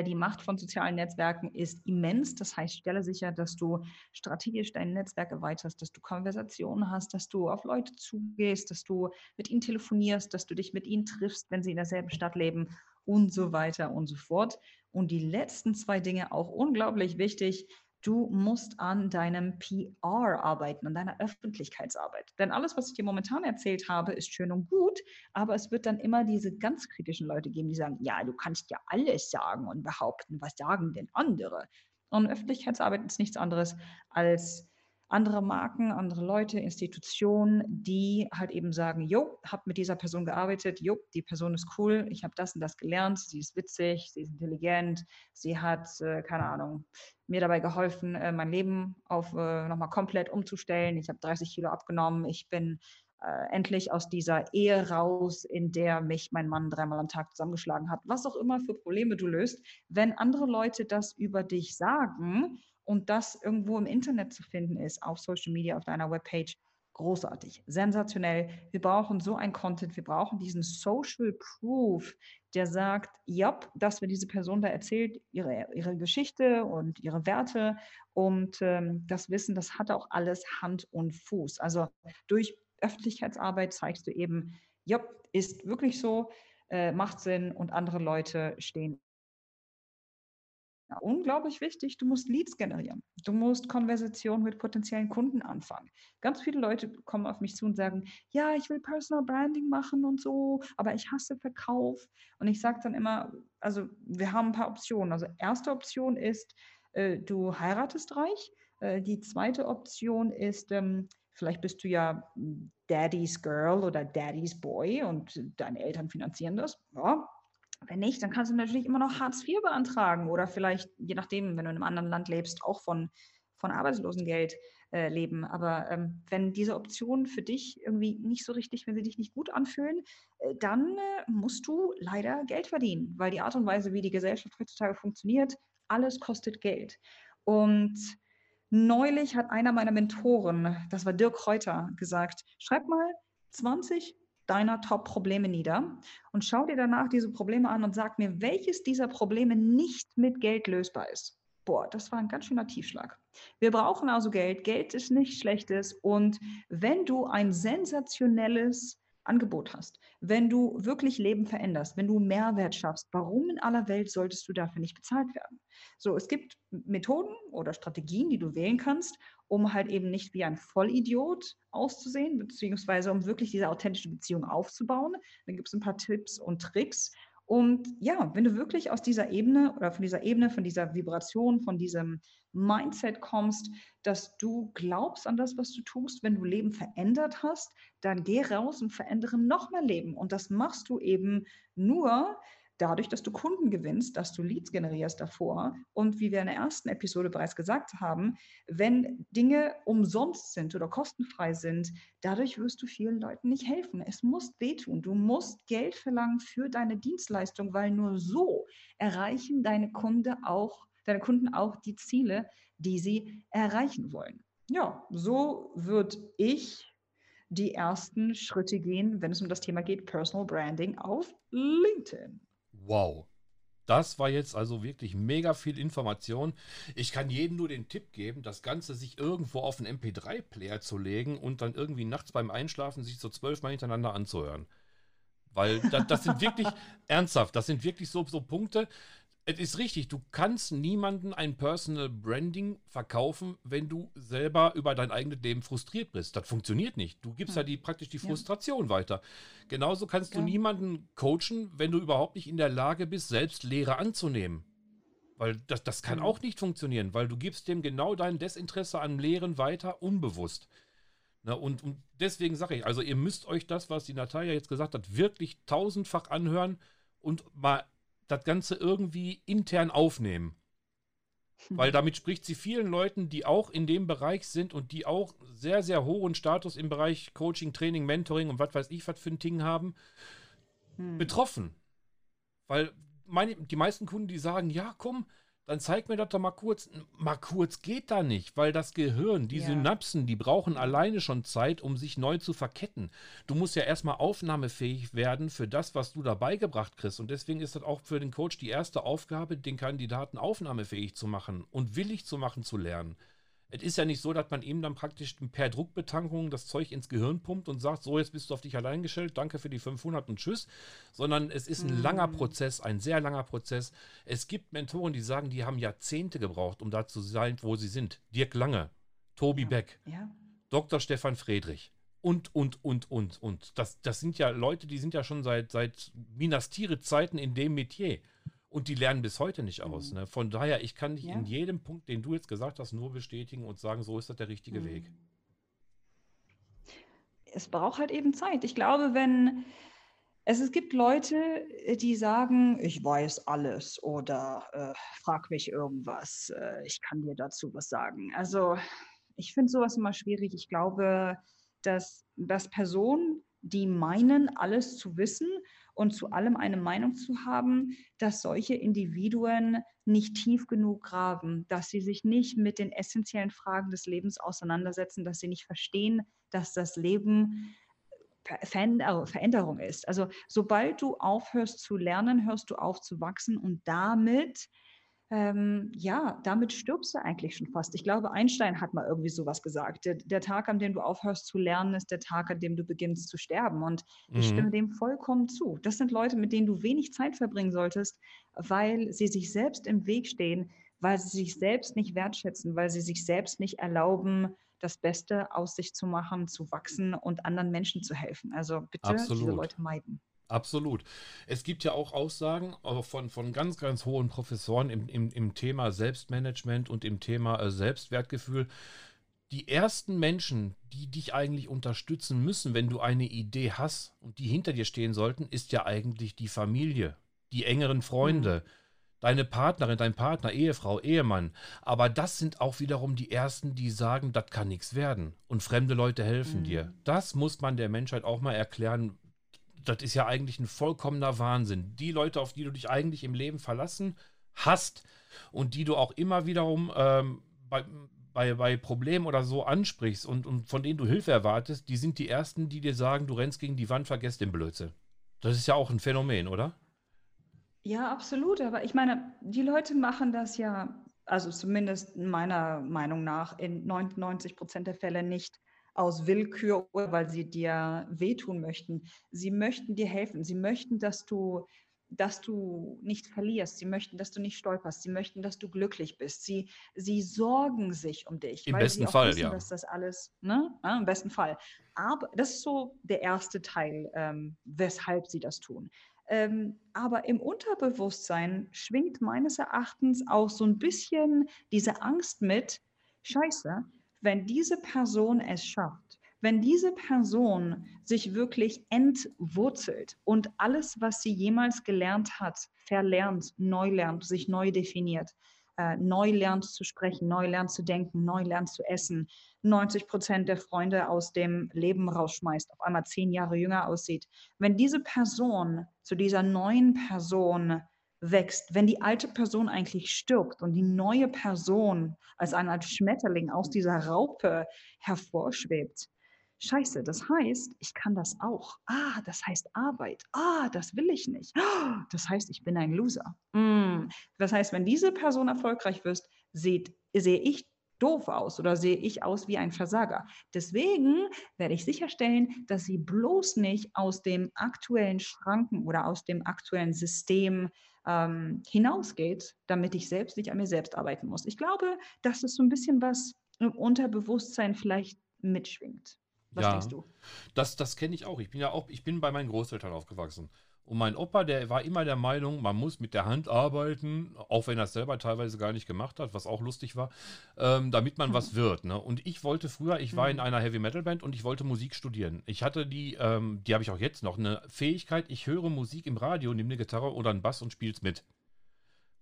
die Macht von sozialen Netzwerken ist immens. Das heißt, stelle sicher, dass du strategisch dein Netzwerk erweiterst, dass du Konversationen hast, dass du auf Leute zugehst, dass du mit ihnen telefonierst, dass du dich mit ihnen triffst, wenn sie in derselben Stadt leben und so weiter und so fort. Und die letzten zwei Dinge auch unglaublich wichtig. Du musst an deinem PR arbeiten, an deiner Öffentlichkeitsarbeit. Denn alles, was ich dir momentan erzählt habe, ist schön und gut, aber es wird dann immer diese ganz kritischen Leute geben, die sagen, ja, du kannst ja alles sagen und behaupten, was sagen denn andere? Und Öffentlichkeitsarbeit ist nichts anderes als andere Marken, andere Leute, Institutionen, die halt eben sagen, jo, hab mit dieser Person gearbeitet, jo, die Person ist cool, ich habe das und das gelernt, sie ist witzig, sie ist intelligent, sie hat, äh, keine Ahnung, mir dabei geholfen, äh, mein Leben auf äh, nochmal komplett umzustellen. Ich habe 30 Kilo abgenommen, ich bin äh, endlich aus dieser Ehe raus, in der mich mein Mann dreimal am Tag zusammengeschlagen hat, was auch immer für Probleme du löst. Wenn andere Leute das über dich sagen, und das irgendwo im Internet zu finden ist, auf Social Media, auf deiner Webpage, großartig, sensationell. Wir brauchen so ein Content, wir brauchen diesen Social Proof, der sagt, ja, dass wir diese Person da erzählt, ihre, ihre Geschichte und ihre Werte und ähm, das Wissen, das hat auch alles Hand und Fuß. Also durch Öffentlichkeitsarbeit zeigst du eben, ja, ist wirklich so, äh, macht Sinn und andere Leute stehen unglaublich wichtig, du musst Leads generieren. Du musst Konversationen mit potenziellen Kunden anfangen. Ganz viele Leute kommen auf mich zu und sagen, ja, ich will Personal Branding machen und so, aber ich hasse Verkauf. Und ich sage dann immer, also wir haben ein paar Optionen. Also erste Option ist, äh, du heiratest reich. Äh, die zweite Option ist, ähm, vielleicht bist du ja Daddy's Girl oder Daddy's Boy und deine Eltern finanzieren das. Ja, wenn nicht, dann kannst du natürlich immer noch Hartz IV beantragen oder vielleicht, je nachdem, wenn du in einem anderen Land lebst, auch von, von Arbeitslosengeld äh, leben. Aber ähm, wenn diese Optionen für dich irgendwie nicht so richtig, wenn sie dich nicht gut anfühlen, äh, dann äh, musst du leider Geld verdienen, weil die Art und Weise, wie die Gesellschaft heutzutage funktioniert, alles kostet Geld. Und neulich hat einer meiner Mentoren, das war Dirk Kräuter, gesagt, schreib mal 20 deiner Top-Probleme nieder und schau dir danach diese Probleme an und sag mir, welches dieser Probleme nicht mit Geld lösbar ist. Boah, das war ein ganz schöner Tiefschlag. Wir brauchen also Geld. Geld ist nichts Schlechtes. Und wenn du ein sensationelles Angebot hast, wenn du wirklich Leben veränderst, wenn du Mehrwert schaffst, warum in aller Welt solltest du dafür nicht bezahlt werden? So, es gibt Methoden oder Strategien, die du wählen kannst, um halt eben nicht wie ein Vollidiot auszusehen, beziehungsweise um wirklich diese authentische Beziehung aufzubauen. Dann gibt es ein paar Tipps und Tricks. Und ja, wenn du wirklich aus dieser Ebene oder von dieser Ebene, von dieser Vibration, von diesem Mindset kommst, dass du glaubst an das, was du tust, wenn du Leben verändert hast, dann geh raus und verändere noch mehr Leben. Und das machst du eben nur, dadurch, dass du Kunden gewinnst, dass du Leads generierst davor und wie wir in der ersten Episode bereits gesagt haben, wenn Dinge umsonst sind oder kostenfrei sind, dadurch wirst du vielen Leuten nicht helfen. Es muss wehtun. Du musst Geld verlangen für deine Dienstleistung, weil nur so erreichen deine Kunde auch, deine Kunden auch die Ziele, die sie erreichen wollen. Ja, so würde ich die ersten Schritte gehen, wenn es um das Thema geht, Personal Branding auf LinkedIn. Wow. Das war jetzt also wirklich mega viel Information. Ich kann jedem nur den Tipp geben, das Ganze sich irgendwo auf einen MP3-Player zu legen und dann irgendwie nachts beim Einschlafen sich so zwölfmal hintereinander anzuhören. Weil das, das sind wirklich ernsthaft, das sind wirklich so, so Punkte, es ist richtig, du kannst niemanden ein Personal Branding verkaufen, wenn du selber über dein eigenes Leben frustriert bist. Das funktioniert nicht. Du gibst hm. ja die, praktisch die Frustration ja. weiter. Genauso kannst ja. du niemanden coachen, wenn du überhaupt nicht in der Lage bist, selbst Lehre anzunehmen. Weil das, das kann mhm. auch nicht funktionieren, weil du gibst dem genau dein Desinteresse an Lehren weiter, unbewusst. Na, und, und deswegen sage ich, also ihr müsst euch das, was die Natalia jetzt gesagt hat, wirklich tausendfach anhören und mal das Ganze irgendwie intern aufnehmen. Hm. Weil damit spricht sie vielen Leuten, die auch in dem Bereich sind und die auch sehr, sehr hohen Status im Bereich Coaching, Training, Mentoring und was weiß ich, was für ein Ding haben, hm. betroffen. Weil meine, die meisten Kunden, die sagen, ja, komm, dann zeig mir das doch mal kurz. Mal kurz geht da nicht, weil das Gehirn, die ja. Synapsen, die brauchen alleine schon Zeit, um sich neu zu verketten. Du musst ja erstmal aufnahmefähig werden für das, was du da beigebracht kriegst. Und deswegen ist das auch für den Coach die erste Aufgabe, den Kandidaten aufnahmefähig zu machen und willig zu machen zu lernen. Es ist ja nicht so, dass man ihm dann praktisch per Druckbetankung das Zeug ins Gehirn pumpt und sagt, so, jetzt bist du auf dich allein gestellt, danke für die 500 und tschüss, sondern es ist ein mhm. langer Prozess, ein sehr langer Prozess. Es gibt Mentoren, die sagen, die haben Jahrzehnte gebraucht, um da zu sein, wo sie sind. Dirk Lange, Tobi ja. Beck, ja. Dr. Stefan Friedrich und, und, und, und, und. Das, das sind ja Leute, die sind ja schon seit, seit Minas Tirith-Zeiten in dem Metier. Und die lernen bis heute nicht aus. Mhm. Ne? Von daher, ich kann dich ja. in jedem Punkt, den du jetzt gesagt hast, nur bestätigen und sagen, so ist das der richtige mhm. Weg. Es braucht halt eben Zeit. Ich glaube, wenn es, es gibt Leute, die sagen, ich weiß alles oder äh, frag mich irgendwas, äh, ich kann dir dazu was sagen. Also ich finde sowas immer schwierig. Ich glaube, dass, dass Personen, die meinen, alles zu wissen und zu allem eine Meinung zu haben, dass solche Individuen nicht tief genug graben, dass sie sich nicht mit den essentiellen Fragen des Lebens auseinandersetzen, dass sie nicht verstehen, dass das Leben Veränderung ist. Also sobald du aufhörst zu lernen, hörst du auf zu wachsen und damit ähm, ja, damit stirbst du eigentlich schon fast. Ich glaube, Einstein hat mal irgendwie sowas gesagt. Der, der, Tag, an dem du aufhörst zu lernen, ist der Tag, an dem du beginnst zu sterben. Und mhm. ich stimme dem vollkommen zu. Das sind Leute, mit denen du wenig Zeit verbringen solltest, weil sie sich selbst im Weg stehen, weil sie sich selbst nicht wertschätzen, weil sie sich selbst nicht erlauben, das Beste aus sich zu machen, zu wachsen und anderen Menschen zu helfen. Also bitte Absolut. diese Leute meiden. Absolut. Es gibt ja auch Aussagen von, von ganz, ganz hohen Professoren im, im, im Thema Selbstmanagement und im Thema äh, Selbstwertgefühl. Die ersten Menschen, die dich eigentlich unterstützen müssen, wenn du eine Idee hast und die hinter dir stehen sollten, ist ja eigentlich die Familie, die engeren Freunde, mhm. deine Partnerin, dein Partner, Ehefrau, Ehemann. Aber das sind auch wiederum die ersten, die sagen, das kann nichts werden. Und fremde Leute helfen mhm. dir. Das muss man der Menschheit auch mal erklären, das ist ja eigentlich ein vollkommener Wahnsinn. Die Leute, auf die du dich eigentlich im Leben verlassen hast und die du auch immer wiederum ähm, bei, bei, bei Problemen oder so ansprichst und, und von denen du Hilfe erwartest, die sind die Ersten, die dir sagen, du rennst gegen die Wand, vergesst den Blödsinn. Das ist ja auch ein Phänomen, oder? Ja, absolut. Aber ich meine, die Leute machen das ja, also zumindest meiner Meinung nach, in 99 Prozent der Fälle nicht aus Willkür oder weil sie dir wehtun möchten. Sie möchten dir helfen. Sie möchten, dass du dass du nicht verlierst. Sie möchten, dass du nicht stolperst. Sie möchten, dass du glücklich bist. Sie, sie sorgen sich um dich. Im besten Fall, wissen, ja. Dass das alles, ne? Ja, Im besten Fall. Aber das ist so der erste Teil, ähm, weshalb sie das tun. Ähm, aber im Unterbewusstsein schwingt meines Erachtens auch so ein bisschen diese Angst mit, scheiße, wenn diese Person es schafft, wenn diese Person sich wirklich entwurzelt und alles, was sie jemals gelernt hat, verlernt, neu lernt, sich neu definiert, äh, neu lernt zu sprechen, neu lernt zu denken, neu lernt zu essen, 90 Prozent der Freunde aus dem Leben rausschmeißt, auf einmal zehn Jahre jünger aussieht. Wenn diese Person zu dieser neuen Person wächst, wenn die alte Person eigentlich stirbt und die neue Person als eine Art Schmetterling aus dieser Raupe hervorschwebt, Scheiße, das heißt, ich kann das auch. Ah, das heißt Arbeit. Ah, das will ich nicht. Das heißt, ich bin ein Loser. Mm. Das heißt, wenn diese Person erfolgreich wird, sehe ich doof aus oder sehe ich aus wie ein Versager. Deswegen werde ich sicherstellen, dass sie bloß nicht aus dem aktuellen Schranken oder aus dem aktuellen System ähm, hinausgeht, damit ich selbst nicht an mir selbst arbeiten muss. Ich glaube, dass es so ein bisschen was im Unterbewusstsein vielleicht mitschwingt. Was ja, denkst du? Das, das kenne ich auch. Ich bin ja auch, ich bin bei meinen Großeltern aufgewachsen. Und mein Opa, der war immer der Meinung, man muss mit der Hand arbeiten, auch wenn er es selber teilweise gar nicht gemacht hat, was auch lustig war, ähm, damit man was wird. Ne? Und ich wollte früher, ich war in mhm. einer Heavy Metal Band und ich wollte Musik studieren. Ich hatte die, ähm, die habe ich auch jetzt noch, eine Fähigkeit, ich höre Musik im Radio, nehme eine Gitarre oder einen Bass und spiele es mit.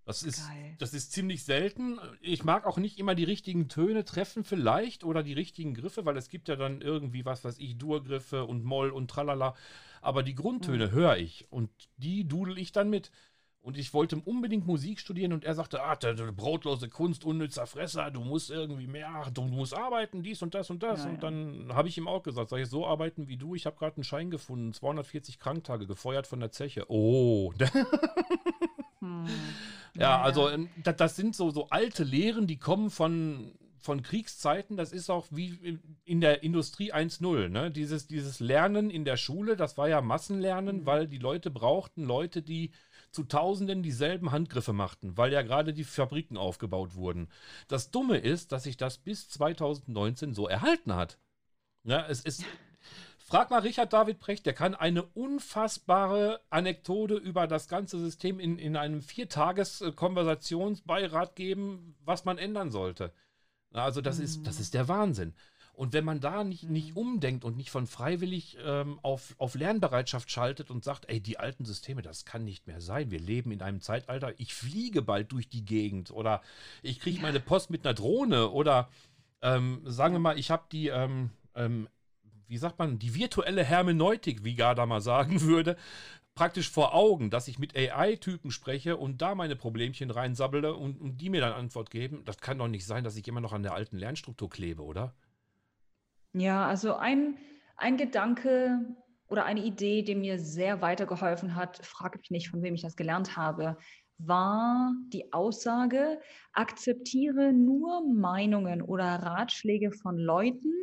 Das ist, das ist ziemlich selten. Ich mag auch nicht immer die richtigen Töne treffen, vielleicht, oder die richtigen Griffe, weil es gibt ja dann irgendwie, was weiß ich, Durgriffe und Moll und tralala. Aber die Grundtöne mhm. höre ich und die dudel ich dann mit. Und ich wollte unbedingt Musik studieren und er sagte, ah, der, der brotlose Kunst, unnützer Fresser, du musst irgendwie mehr, du musst arbeiten, dies und das und das. Ja, und ja. dann habe ich ihm auch gesagt, sag ich, so arbeiten wie du, ich habe gerade einen Schein gefunden, 240 Kranktage, gefeuert von der Zeche. Oh. hm. Ja, also ähm, das, das sind so, so alte Lehren, die kommen von, von Kriegszeiten, das ist auch wie in der Industrie 1.0. Ne? Dieses, dieses Lernen in der Schule, das war ja Massenlernen, mhm. weil die Leute brauchten Leute, die zu Tausenden dieselben Handgriffe machten, weil ja gerade die Fabriken aufgebaut wurden. Das Dumme ist, dass sich das bis 2019 so erhalten hat. Ja, es ist. Frag mal Richard David Precht, der kann eine unfassbare Anekdote über das ganze System in, in einem Viertages-Konversationsbeirat geben, was man ändern sollte. Also das, mhm. ist, das ist der Wahnsinn. Und wenn man da nicht, nicht mhm. umdenkt und nicht von freiwillig ähm, auf, auf Lernbereitschaft schaltet und sagt, ey, die alten Systeme, das kann nicht mehr sein. Wir leben in einem Zeitalter, ich fliege bald durch die Gegend oder ich kriege meine Post mit einer Drohne oder ähm, sagen wir mal, ich habe die ähm, ähm wie sagt man, die virtuelle Hermeneutik, wie Garda mal sagen würde, praktisch vor Augen, dass ich mit AI-Typen spreche und da meine Problemchen reinsabbele und, und, die mir dann Antwort geben. Das kann doch nicht sein, dass ich immer noch an der alten Lernstruktur klebe, oder? Ja, also ein, ein Gedanke oder eine Idee, die mir sehr weitergeholfen hat, frage mich nicht, von wem ich das gelernt habe, war die Aussage, akzeptiere nur Meinungen oder Ratschläge von Leuten,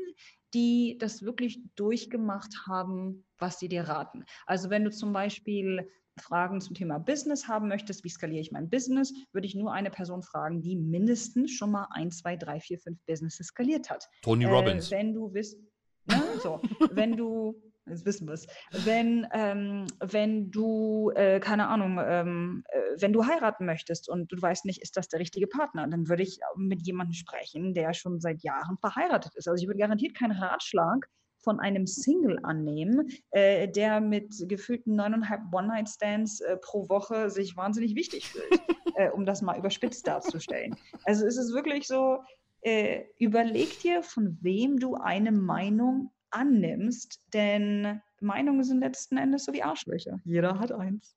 die das wirklich durchgemacht haben, was sie dir raten. Also wenn du zum Beispiel Fragen zum Thema Business haben möchtest, wie skaliere ich mein Business, würde ich nur eine Person fragen, die mindestens schon mal 1, 2, 3, 4, 5 Businesses skaliert hat. Tony Robbins. Äh, wenn du wisst, ne, so, wenn du Jetzt wissen wir es. Wenn, ähm, wenn du, äh, keine Ahnung, ähm, äh, wenn du heiraten möchtest und du weißt nicht, ist das der richtige Partner, dann würde ich mit jemandem sprechen, der schon seit Jahren verheiratet ist. Also ich würde garantiert keinen Ratschlag von einem Single annehmen, äh, der mit gefühlten neuneinhalb One-Night-Stands äh, pro Woche sich wahnsinnig wichtig fühlt, äh, um das mal überspitzt darzustellen. Also es ist wirklich so, äh, überleg dir, von wem du eine Meinung annimmst, denn Meinungen sind letzten Endes so wie Arschlöcher. Jeder hat eins.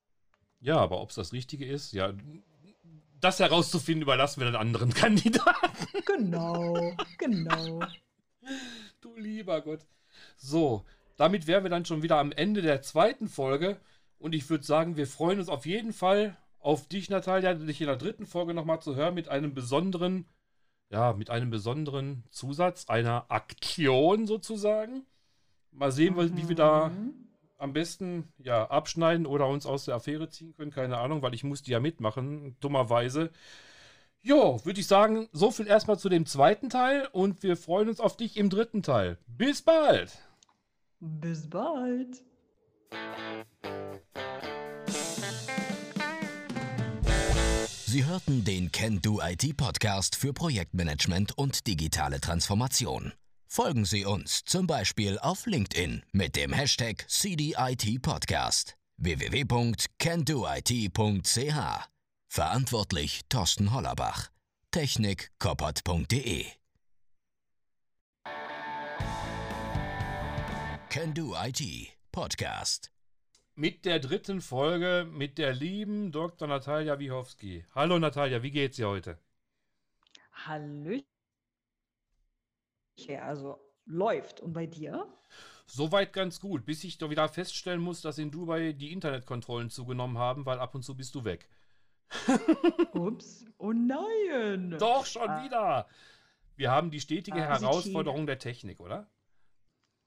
Ja, aber ob es das Richtige ist, ja, das herauszufinden, überlassen wir den anderen Kandidaten. Genau, genau. Du lieber Gott. So, damit wären wir dann schon wieder am Ende der zweiten Folge. Und ich würde sagen, wir freuen uns auf jeden Fall auf dich, Natalia, dich in der dritten Folge nochmal zu hören mit einem besonderen ja, mit einem besonderen Zusatz, einer Aktion sozusagen. Mal sehen, mhm. wie wir da mhm. am besten ja, abschneiden oder uns aus der Affäre ziehen können. Keine Ahnung, weil ich musste ja mitmachen, dummerweise. Jo, würde ich sagen, so viel erstmal zu dem zweiten Teil und wir freuen uns auf dich im dritten Teil. Bis bald! Bis bald! Sie hörten den Can Do IT Podcast für Projektmanagement und digitale Transformation. Folgen Sie uns zum Beispiel auf LinkedIn mit dem Hashtag CDIT Podcast www.candoit.ch. Verantwortlich Thorsten Hollerbach. Technik koppert.de Can Do IT Podcast. Mit der dritten Folge mit der lieben Dr. Natalia Wichowski. Hallo Natalia, wie geht's dir heute? Hallöchen. Also läuft. Und bei dir? Soweit ganz gut, bis ich doch wieder feststellen muss, dass in Dubai die Internetkontrollen zugenommen haben, weil ab und zu bist du weg. Ups. Oh nein. Doch, schon ah. wieder. Wir haben die stetige ah, Herausforderung der Technik, oder?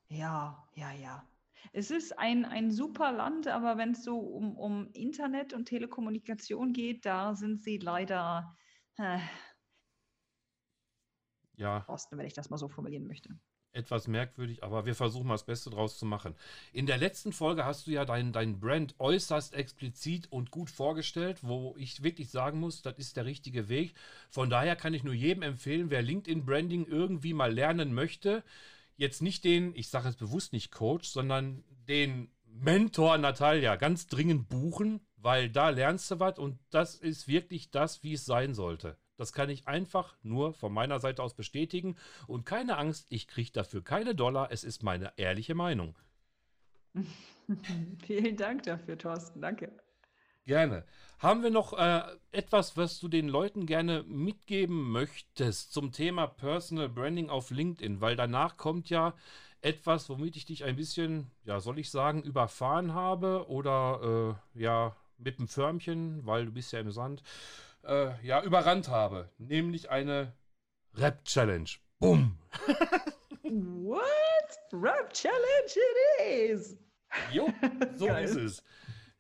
Ja, ja, ja. Es ist ein, ein super Land, aber wenn es so um, um Internet und Telekommunikation geht, da sind sie leider äh, ja. Osten, wenn ich das mal so formulieren möchte etwas merkwürdig, aber wir versuchen mal das Beste draus zu machen. In der letzten Folge hast du ja dein, dein Brand äußerst explizit und gut vorgestellt, wo ich wirklich sagen muss, das ist der richtige Weg. Von daher kann ich nur jedem empfehlen, wer LinkedIn Branding irgendwie mal lernen möchte, jetzt nicht den, ich sage es bewusst nicht Coach, sondern den Mentor Natalia ganz dringend buchen, weil da lernst du was und das ist wirklich das, wie es sein sollte. Das kann ich einfach nur von meiner Seite aus bestätigen. Und keine Angst, ich kriege dafür keine Dollar. Es ist meine ehrliche Meinung. Vielen Dank dafür, Thorsten. Danke. Gerne. Haben wir noch äh, etwas, was du den Leuten gerne mitgeben möchtest zum Thema Personal Branding auf LinkedIn? Weil danach kommt ja etwas, womit ich dich ein bisschen, ja, soll ich sagen, überfahren habe oder äh, ja, mit dem Förmchen, weil du bist ja im Sand äh, ja, überrannt habe. Nämlich eine Rap-Challenge. Bumm! What? Rap-Challenge it is! Jo, so ist es.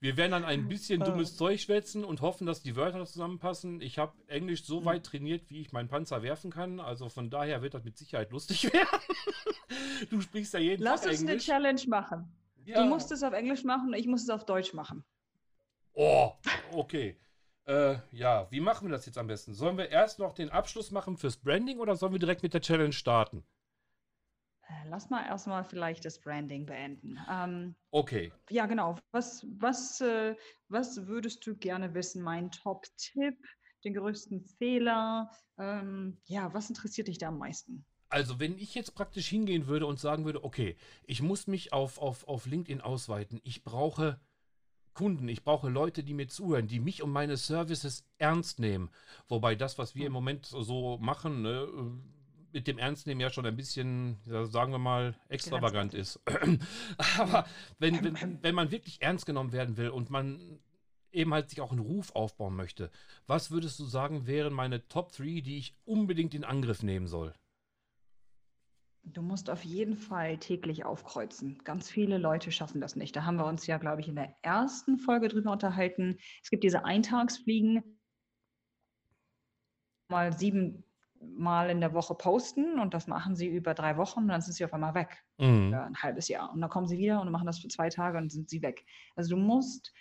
Wir werden dann ein bisschen dummes Zeug schwätzen und hoffen, dass die Wörter zusammenpassen. Ich habe Englisch so weit trainiert, wie ich meinen Panzer werfen kann. Also von daher wird das mit Sicherheit lustig werden. du sprichst ja jeden Lass Tag Englisch. Lass uns eine Challenge machen. Ja. Du musst es auf Englisch machen und ich muss es auf Deutsch machen. Oh, okay. Äh, ja, wie machen wir das jetzt am besten? Sollen wir erst noch den Abschluss machen fürs Branding oder sollen wir direkt mit der Challenge starten? Äh, lass mal erstmal vielleicht das Branding beenden. Ähm, okay. Ja, genau. Was, was, äh, was würdest du gerne wissen? Mein Top-Tipp, den größten Fehler? Ähm, ja, was interessiert dich da am meisten? Also, wenn ich jetzt praktisch hingehen würde und sagen würde, okay, ich muss mich auf, auf, auf LinkedIn ausweiten, ich brauche Kunden, ich brauche Leute, die mir zuhören, die mich und meine Services ernst nehmen. Wobei das, was wir im Moment so machen, ne, mit dem Ernstnehmen ja schon ein bisschen, sagen wir mal, extravagant ist. Aber wenn, wenn, wenn man wirklich ernst genommen werden will und man eben halt sich auch einen Ruf aufbauen möchte, was würdest du sagen, wären meine Top 3, die ich unbedingt in Angriff nehmen soll? Du musst auf jeden Fall täglich aufkreuzen. Ganz viele Leute schaffen das nicht. Da haben wir uns ja, glaube ich, in der ersten Folge drüber unterhalten. Es gibt diese Eintagsfliegen, mal sieben Mal in der Woche posten und das machen sie über drei Wochen und dann sind sie auf einmal weg. Mhm. ein halbes Jahr. Und dann kommen sie wieder und machen das für zwei Tage und sind sie weg. Also du musst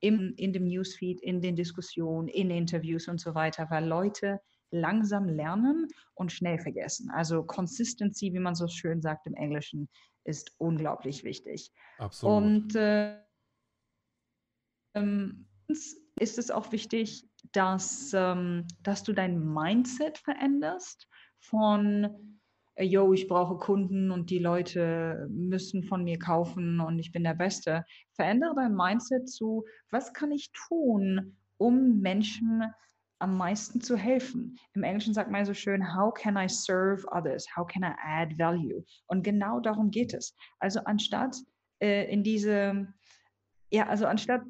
im, in dem Newsfeed, in den Diskussionen, in Interviews und so weiter, weil Leute langsam lernen und schnell vergessen. Also Consistency, wie man so schön sagt im Englischen, ist unglaublich wichtig. Absolut. Und äh, ähm, ist es auch wichtig, dass, ähm, dass du dein Mindset veränderst von äh, yo, ich brauche Kunden und die Leute müssen von mir kaufen und ich bin der Beste. Verändere dein Mindset zu, was kann ich tun, um Menschen am meisten zu helfen. Im Englischen sagt man so schön, how can I serve others? How can I add value? Und genau darum geht es. Also anstatt äh, in diese, ja, also anstatt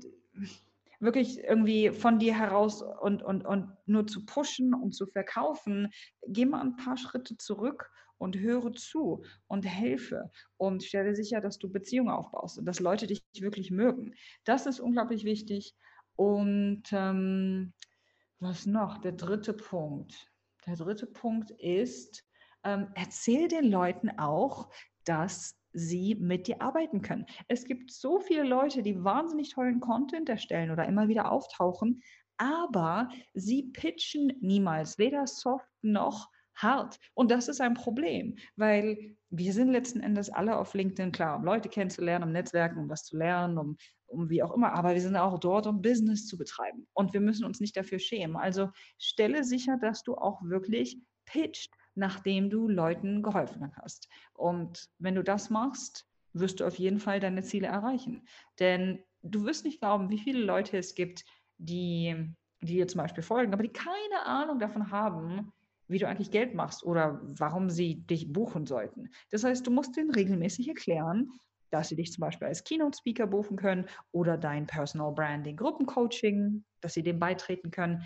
wirklich irgendwie von dir heraus und, und, und nur zu pushen und zu verkaufen, geh mal ein paar Schritte zurück und höre zu und helfe und stelle sicher, dass du Beziehungen aufbaust und dass Leute dich wirklich mögen. Das ist unglaublich wichtig. Und ähm, was noch? Der dritte Punkt. Der dritte Punkt ist, ähm, erzähl den Leuten auch, dass sie mit dir arbeiten können. Es gibt so viele Leute, die wahnsinnig tollen Content erstellen oder immer wieder auftauchen, aber sie pitchen niemals, weder soft noch hart. Und das ist ein Problem, weil wir sind letzten Endes alle auf LinkedIn klar, um Leute kennenzulernen, um Netzwerken, um was zu lernen, um, um wie auch immer. Aber wir sind auch dort, um Business zu betreiben. Und wir müssen uns nicht dafür schämen. Also stelle sicher, dass du auch wirklich pitcht, nachdem du Leuten geholfen hast. Und wenn du das machst, wirst du auf jeden Fall deine Ziele erreichen. Denn du wirst nicht glauben, wie viele Leute es gibt, die, die dir zum Beispiel folgen, aber die keine Ahnung davon haben, wie du eigentlich Geld machst oder warum sie dich buchen sollten. Das heißt, du musst ihnen regelmäßig erklären, dass sie dich zum Beispiel als Keynote-Speaker buchen können oder dein Personal Branding Gruppencoaching, dass sie dem beitreten können.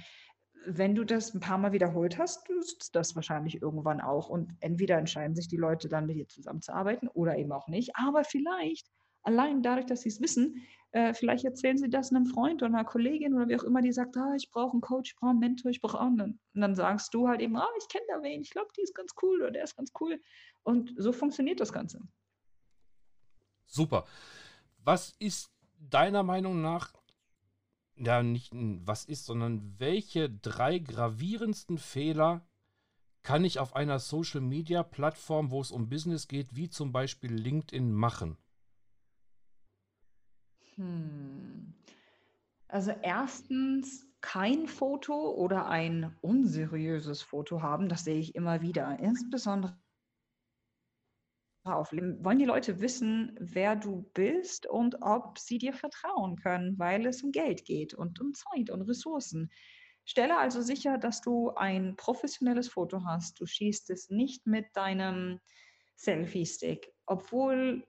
Wenn du das ein paar Mal wiederholt hast, nutzt das wahrscheinlich irgendwann auch. Und entweder entscheiden sich die Leute dann mit dir zusammenzuarbeiten oder eben auch nicht. Aber vielleicht allein dadurch, dass sie es wissen, äh, vielleicht erzählen sie das einem Freund oder einer Kollegin oder wie auch immer, die sagt, ah, ich brauche einen Coach, ich brauche einen Mentor, ich brauche einen. Und dann sagst du halt eben, ah, ich kenne da wen, ich glaube, die ist ganz cool oder der ist ganz cool. Und so funktioniert das Ganze. Super. Was ist deiner Meinung nach, ja, nicht was ist, sondern welche drei gravierendsten Fehler kann ich auf einer Social-Media-Plattform, wo es um Business geht, wie zum Beispiel LinkedIn, machen? Hm. Also erstens kein Foto oder ein unseriöses Foto haben, das sehe ich immer wieder. Insbesondere auf wollen die Leute wissen, wer du bist und ob sie dir vertrauen können, weil es um Geld geht und um Zeit und Ressourcen. Stelle also sicher, dass du ein professionelles Foto hast. Du schießt es nicht mit deinem Selfie-Stick, obwohl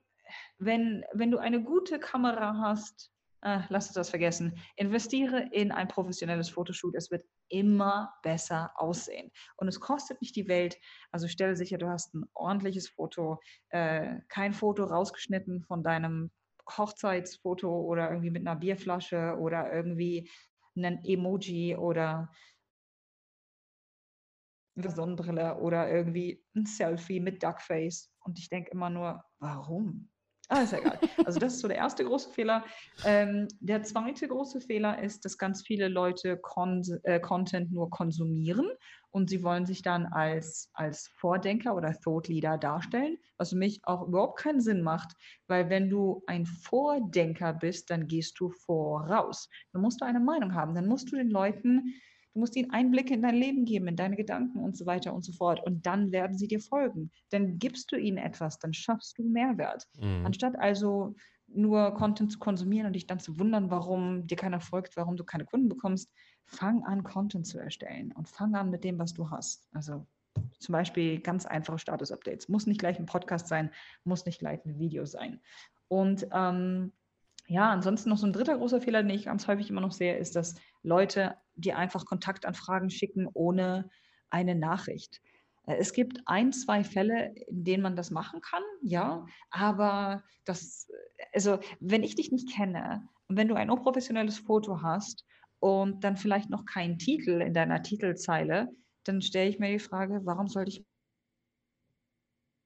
wenn, wenn du eine gute Kamera hast, äh, lass uns das vergessen, investiere in ein professionelles Fotoshoot. Es wird immer besser aussehen. Und es kostet nicht die Welt. Also stelle sicher, du hast ein ordentliches Foto, äh, kein Foto rausgeschnitten von deinem Hochzeitsfoto oder irgendwie mit einer Bierflasche oder irgendwie ein Emoji oder eine Sonnenbrille oder irgendwie ein Selfie mit Duckface. Und ich denke immer nur, warum? Ah, ist egal. Also das ist so der erste große Fehler. Ähm, der zweite große Fehler ist, dass ganz viele Leute Con äh, Content nur konsumieren und sie wollen sich dann als, als Vordenker oder Thought Leader darstellen, was für mich auch überhaupt keinen Sinn macht, weil wenn du ein Vordenker bist, dann gehst du voraus. Dann musst du eine Meinung haben, dann musst du den Leuten Du musst ihnen Einblicke in dein Leben geben, in deine Gedanken und so weiter und so fort. Und dann werden sie dir folgen. Dann gibst du ihnen etwas, dann schaffst du Mehrwert. Mhm. Anstatt also nur Content zu konsumieren und dich dann zu wundern, warum dir keiner folgt, warum du keine Kunden bekommst, fang an, Content zu erstellen und fang an mit dem, was du hast. Also zum Beispiel ganz einfache Status-Updates. Muss nicht gleich ein Podcast sein, muss nicht gleich ein Video sein. Und ähm, ja, ansonsten noch so ein dritter großer Fehler, den ich ganz häufig immer noch sehe, ist, dass Leute, die einfach Kontaktanfragen schicken ohne eine Nachricht. Äh, es gibt ein, zwei Fälle, in denen man das machen kann, ja, aber das, also wenn ich dich nicht kenne und wenn du ein unprofessionelles Foto hast und dann vielleicht noch keinen Titel in deiner Titelzeile, dann stelle ich mir die Frage, warum sollte ich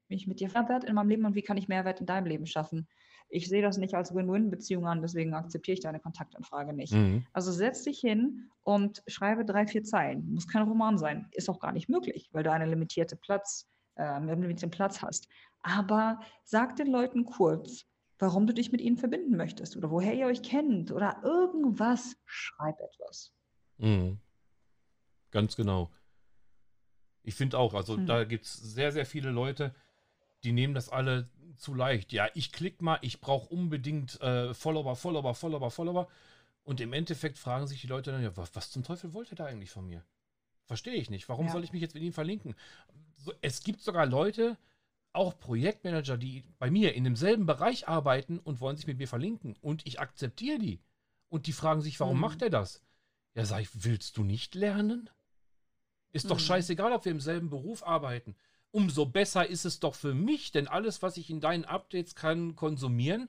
mich mit dir Mehrwert in meinem Leben und wie kann ich Mehrwert in deinem Leben schaffen? Ich sehe das nicht als Win-Win-Beziehung an, deswegen akzeptiere ich deine Kontaktanfrage nicht. Mhm. Also setz dich hin und schreibe drei, vier Zeilen. Muss kein Roman sein. Ist auch gar nicht möglich, weil du einen limitierten Platz, äh, einen limitierten Platz hast. Aber sag den Leuten kurz, warum du dich mit ihnen verbinden möchtest oder woher ihr euch kennt oder irgendwas. Schreib etwas. Mhm. Ganz genau. Ich finde auch, also mhm. da gibt es sehr, sehr viele Leute, die nehmen das alle zu leicht. Ja, ich klicke mal, ich brauche unbedingt äh, Follower, Follower, Follower, Follower. Und im Endeffekt fragen sich die Leute dann, ja, was, was zum Teufel wollte da eigentlich von mir? Verstehe ich nicht. Warum ja. soll ich mich jetzt mit ihm verlinken? So, es gibt sogar Leute, auch Projektmanager, die bei mir in demselben Bereich arbeiten und wollen sich mit mir verlinken. Und ich akzeptiere die. Und die fragen sich, warum mhm. macht er das? Ja, sag ich, willst du nicht lernen? Ist mhm. doch scheißegal, ob wir im selben Beruf arbeiten umso besser ist es doch für mich, denn alles, was ich in deinen Updates kann konsumieren,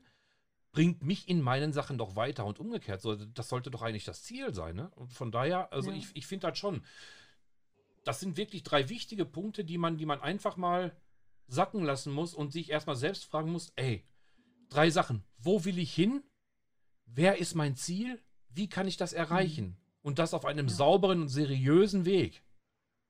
bringt mich in meinen Sachen doch weiter und umgekehrt. So, das sollte doch eigentlich das Ziel sein. Ne? Und von daher, also ja. ich, ich finde das schon. Das sind wirklich drei wichtige Punkte, die man, die man einfach mal sacken lassen muss und sich erstmal selbst fragen muss, ey, drei Sachen. Wo will ich hin? Wer ist mein Ziel? Wie kann ich das erreichen? Mhm. Und das auf einem ja. sauberen und seriösen Weg.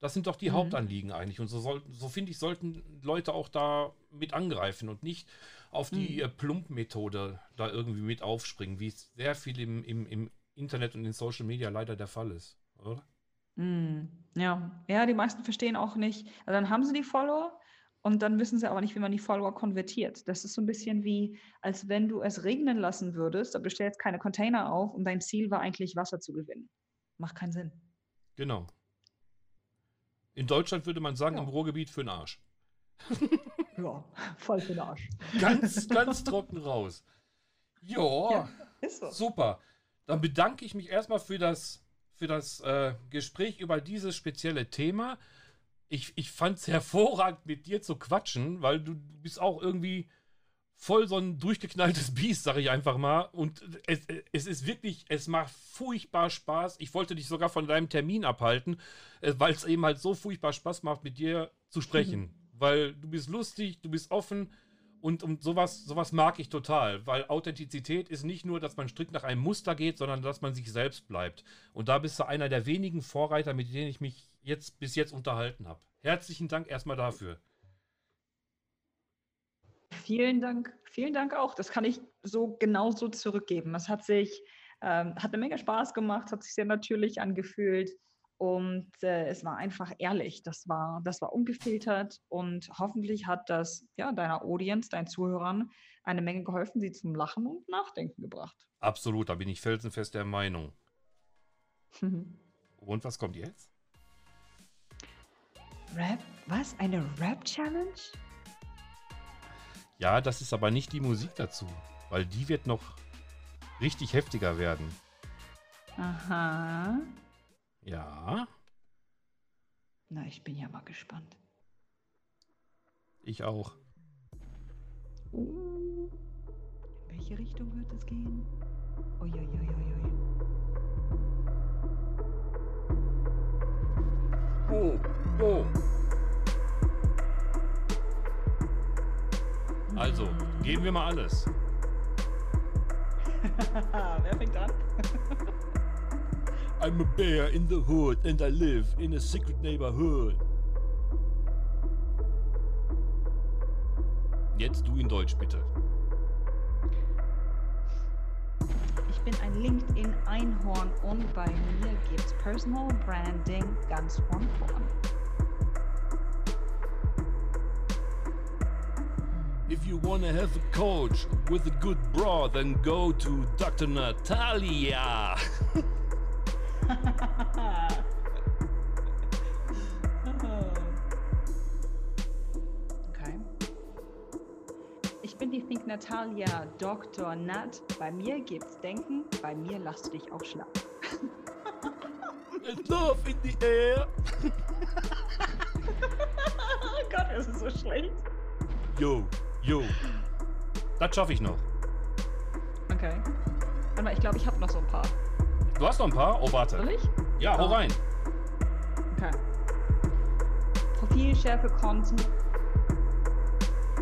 Das sind doch die mhm. Hauptanliegen eigentlich. Und so, soll, so finde ich, sollten Leute auch da mit angreifen und nicht auf die mhm. Äh, Plump-Methode da irgendwie mit aufspringen, wie es sehr viel im, im, im Internet und in Social Media leider der Fall ist, oder? Mhm. Ja. ja, die meisten verstehen auch nicht. Also dann haben sie die Follower und dann wissen sie aber nicht, wie man die Follower konvertiert. Das ist so ein bisschen wie, als wenn du es regnen lassen würdest, aber du stellst keine Container auf und dein Ziel war eigentlich Wasser zu gewinnen. Macht keinen Sinn. Genau. In Deutschland würde man sagen, ja. im Ruhrgebiet für den Arsch. ja, voll für den Arsch. Ganz, ganz trocken raus. Jo, ja, so. super. Dann bedanke ich mich erstmal für das, für das äh, Gespräch über dieses spezielle Thema. Ich, ich fand es hervorragend, mit dir zu quatschen, weil du bist auch irgendwie voll so ein durchgeknalltes Biest, sage ich einfach mal. Und es, es ist wirklich, es macht furchtbar Spaß. Ich wollte dich sogar von deinem Termin abhalten, äh, weil es eben halt so furchtbar Spaß macht, mit dir zu sprechen. Mhm. Weil du bist lustig, du bist offen und, und sowas, sowas mag ich total. Weil Authentizität ist nicht nur, dass man strikt nach einem Muster geht, sondern dass man sich selbst bleibt. Und da bist du einer der wenigen Vorreiter, mit denen ich mich jetzt bis jetzt unterhalten habe. Herzlichen Dank erstmal dafür. Vielen Dank, vielen Dank auch. Das kann ich so genauso zurückgeben. Es hat sich, ähm, hat eine Menge Spaß gemacht, hat sich sehr natürlich angefühlt und äh, es war einfach ehrlich. Das war, das war ungefiltert und hoffentlich hat das ja deiner Audience, deinen Zuhörern eine Menge geholfen, sie zum Lachen und Nachdenken gebracht. Absolut, da bin ich felsenfest der Meinung. und was kommt jetzt? Rap? Was? Eine Rap-Challenge? Ja, das ist aber nicht die Musik dazu, weil die wird noch richtig heftiger werden. Aha. Ja. Na, ich bin ja mal gespannt. Ich auch. Uh, in welche Richtung wird es gehen? Uiuiuiui. Oh, oh. Also, geben wir mal alles. Wer fängt an? I'm a bear in the hood and I live in a secret neighborhood. Jetzt du in Deutsch bitte. Ich bin ein LinkedIn-Einhorn und bei mir gibt's Personal Branding ganz von vorn. If you wanna have a coach with a good bra, then go to Dr. Natalia. okay. Ich bin die Think Natalia Dr. Nat. Bei mir gibt's Denken, bei mir lass dich auch schlafen. Love in the air. oh Gott, das ist so schlecht. Yo. Jo. Das schaffe ich noch. Okay. Warte mal, ich glaube, ich habe noch so ein paar. Du hast noch ein paar? Oh, warte. Soll ich? Ja, hau oh. rein. Okay. Profilschärfe, Content.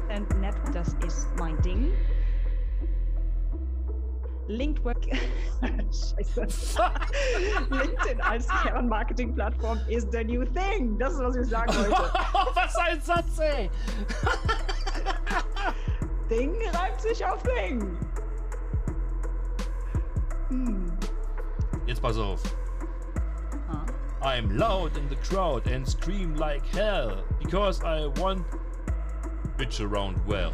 And Net, das ist mein Ding. LinkedWork. Scheiße. LinkedIn als Kernmarketing-Plattform is the new thing. Das ist, was ich sagen wollte. was ein Satz, ey! Ding reibt sich auf Ding. Hm. Jetzt pass auf. Huh? I'm loud in the crowd and scream like hell because I want bitch around well.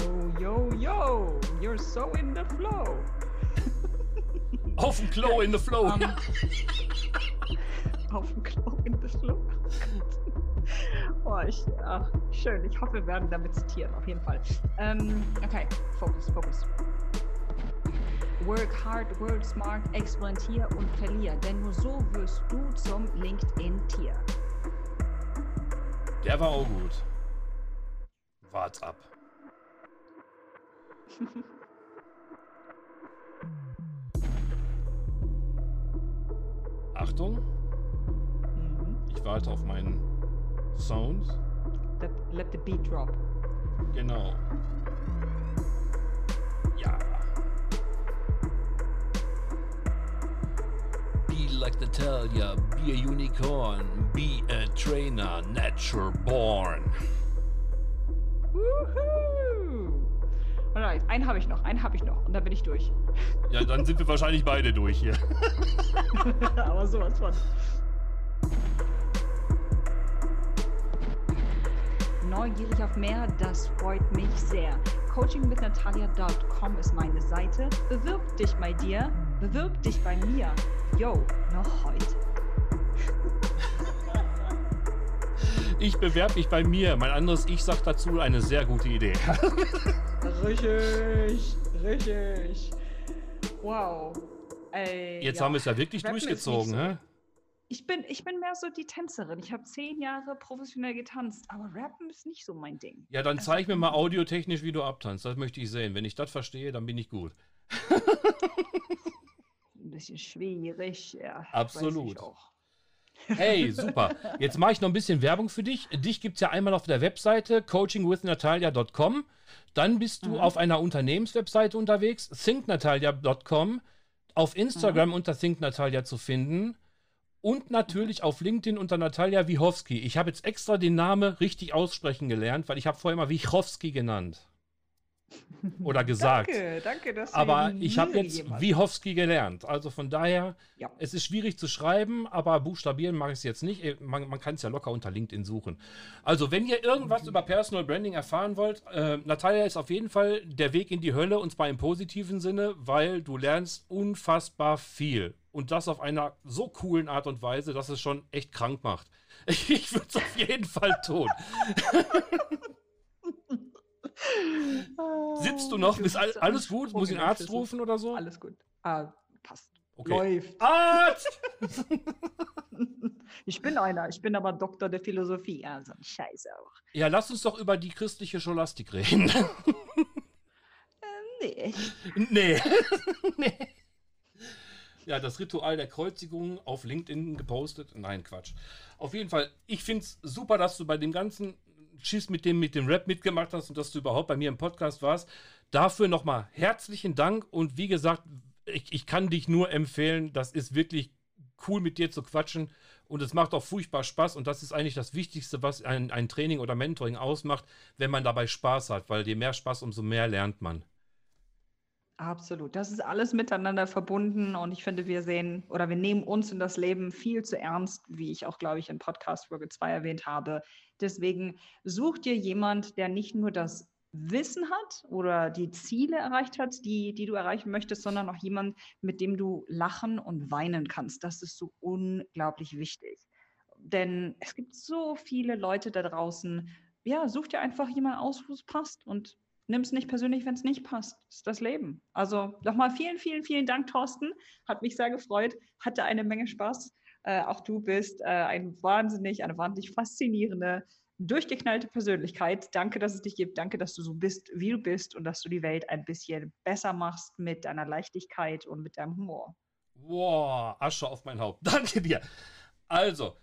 Yo, yo, yo, you're so in the flow. auf dem Klo in the flow. Um, auf dem Klo in the flow. Oh, ich, ach, schön. Ich hoffe, wir werden damit zitiert, auf jeden Fall. Ähm, okay, Fokus, Fokus. Work hard, work smart, experimentier und verlier, denn nur so wirst du zum LinkedIn-Tier. Der war auch gut. Wart ab. Achtung. Mhm. Ich warte auf meinen Sound. Let, let the beat drop. Genau. Ja. Be like Natalia, be a unicorn, be a trainer, natural born. Woohoo! Alright, einen habe ich noch, einen habe ich noch und dann bin ich durch. Ja, dann sind wir wahrscheinlich beide durch hier. Aber sowas von. Neugierig auf mehr, das freut mich sehr. Coachingwithnatalia.com ist meine Seite. Bewirb dich bei dir, bewirb dich bei mir. Yo, noch heute. Ich bewerbe mich bei mir. Mein anderes Ich sagt dazu eine sehr gute Idee. Richtig, richtig. Wow. Ey, Jetzt ja. haben wir es ja wirklich Rappen durchgezogen, hä? Ich bin, ich bin mehr so die Tänzerin. Ich habe zehn Jahre professionell getanzt, aber Rappen ist nicht so mein Ding. Ja, dann Also, zeig mir mal audiotechnisch, wie du abtanzt. Das möchte ich sehen. Wenn ich das verstehe, dann bin ich gut. Ein bisschen schwierig, ja. Absolut. auch. Hey, super. Jetzt mache ich noch ein bisschen Werbung für dich. Dich gibt es ja einmal auf der Webseite coachingwithnatalia.com. Dann bist du Mhm. auf einer Unternehmenswebseite unterwegs, thinknatalia.com. Auf Instagram Mhm. unter thinknatalia zu finden. Und natürlich auf LinkedIn unter Natalia Wichowski. Ich habe jetzt extra den Namen richtig aussprechen gelernt, weil ich habe vorher immer Wichowski genannt. Oder gesagt. Danke, danke, dass du Aber ich habe jetzt hast. Wichowski gelernt. Also von daher, Ja. es ist schwierig zu schreiben, aber buchstabieren mache ich es jetzt nicht. Eh, Man, man kann es ja locker unter LinkedIn suchen. Also, wenn ihr irgendwas über Personal Branding erfahren wollt, äh, Natalia ist auf jeden Fall der Weg in die Hölle und zwar im positiven Sinne, weil du lernst unfassbar viel. Und das auf einer so coolen Art und Weise, dass es schon echt krank macht. Ich würde es auf jeden Fall tun. Sitzt du noch? Ist alles gut? Muss ich einen Arzt rufen oder so? Alles gut. Ah, passt. Okay. Läuft. Arzt! Ich bin einer, ich bin aber Doktor der Philosophie. Ja, so ein Scheiße auch. Ja, lass uns doch über die christliche Scholastik reden. Nee. nee. nee. Ja, das Ritual der Kreuzigung auf LinkedIn gepostet. Nein, Quatsch. Auf jeden Fall, ich finde es super, dass du bei dem ganzen Schiss mit dem, mit dem Rap mitgemacht hast und dass du überhaupt bei mir im Podcast warst. Dafür nochmal herzlichen Dank und wie gesagt, ich, ich kann dich nur empfehlen, das ist wirklich cool mit dir zu quatschen und es macht auch furchtbar Spaß und das ist eigentlich das Wichtigste, was ein, ein Training oder Mentoring ausmacht, wenn man dabei Spaß hat, weil je mehr Spaß, umso mehr lernt man. Absolut. Das ist alles miteinander verbunden und ich finde, wir sehen oder wir nehmen uns in das Leben viel zu ernst, wie ich auch, glaube ich, in Podcast Folge 2 erwähnt habe. Deswegen such dir jemand, der nicht nur das Wissen hat oder die Ziele erreicht hat, die, die du erreichen möchtest, sondern auch jemand, mit dem du lachen und weinen kannst. Das ist so unglaublich wichtig. Denn es gibt so viele Leute da draußen. Ja, such dir einfach jemanden aus, wo es passt und nimm es nicht persönlich, wenn es nicht passt. Das ist das Leben. Also nochmal vielen, vielen, vielen Dank, Thorsten. Hat mich sehr gefreut, hatte eine Menge Spaß. Äh, auch du bist äh, ein wahnsinnig, eine wahnsinnig faszinierende, durchgeknallte Persönlichkeit. Danke, dass es dich gibt. Danke, dass du so bist, wie du bist und dass du die Welt ein bisschen besser machst mit deiner Leichtigkeit und mit deinem Humor. Boah, Asche auf mein Haupt. Danke dir. Also,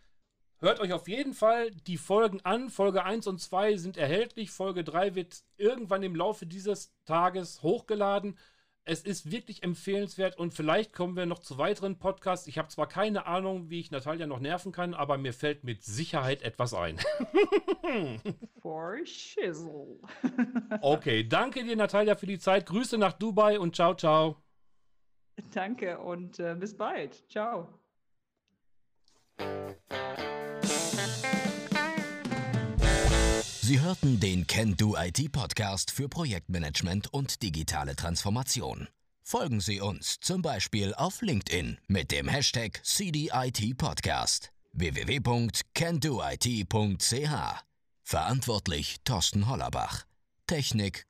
hört euch auf jeden Fall die Folgen an. Folge 1 und 2 sind erhältlich. Folge 3 wird irgendwann im Laufe dieses Tages hochgeladen. Es ist wirklich empfehlenswert und vielleicht kommen wir noch zu weiteren Podcasts. Ich habe zwar keine Ahnung, wie ich Natalia noch nerven kann, aber mir fällt mit Sicherheit etwas ein. For shizzle. Okay, danke dir, Natalia, für die Zeit. Grüße nach Dubai und ciao, ciao. Danke und äh, bis bald. Ciao. Sie hörten den Can Do IT Podcast für Projektmanagement und digitale Transformation. Folgen Sie uns zum Beispiel auf LinkedIn mit dem Hashtag CDIT Podcast www.candoit.ch. Verantwortlich Thorsten Hollerbach. Technik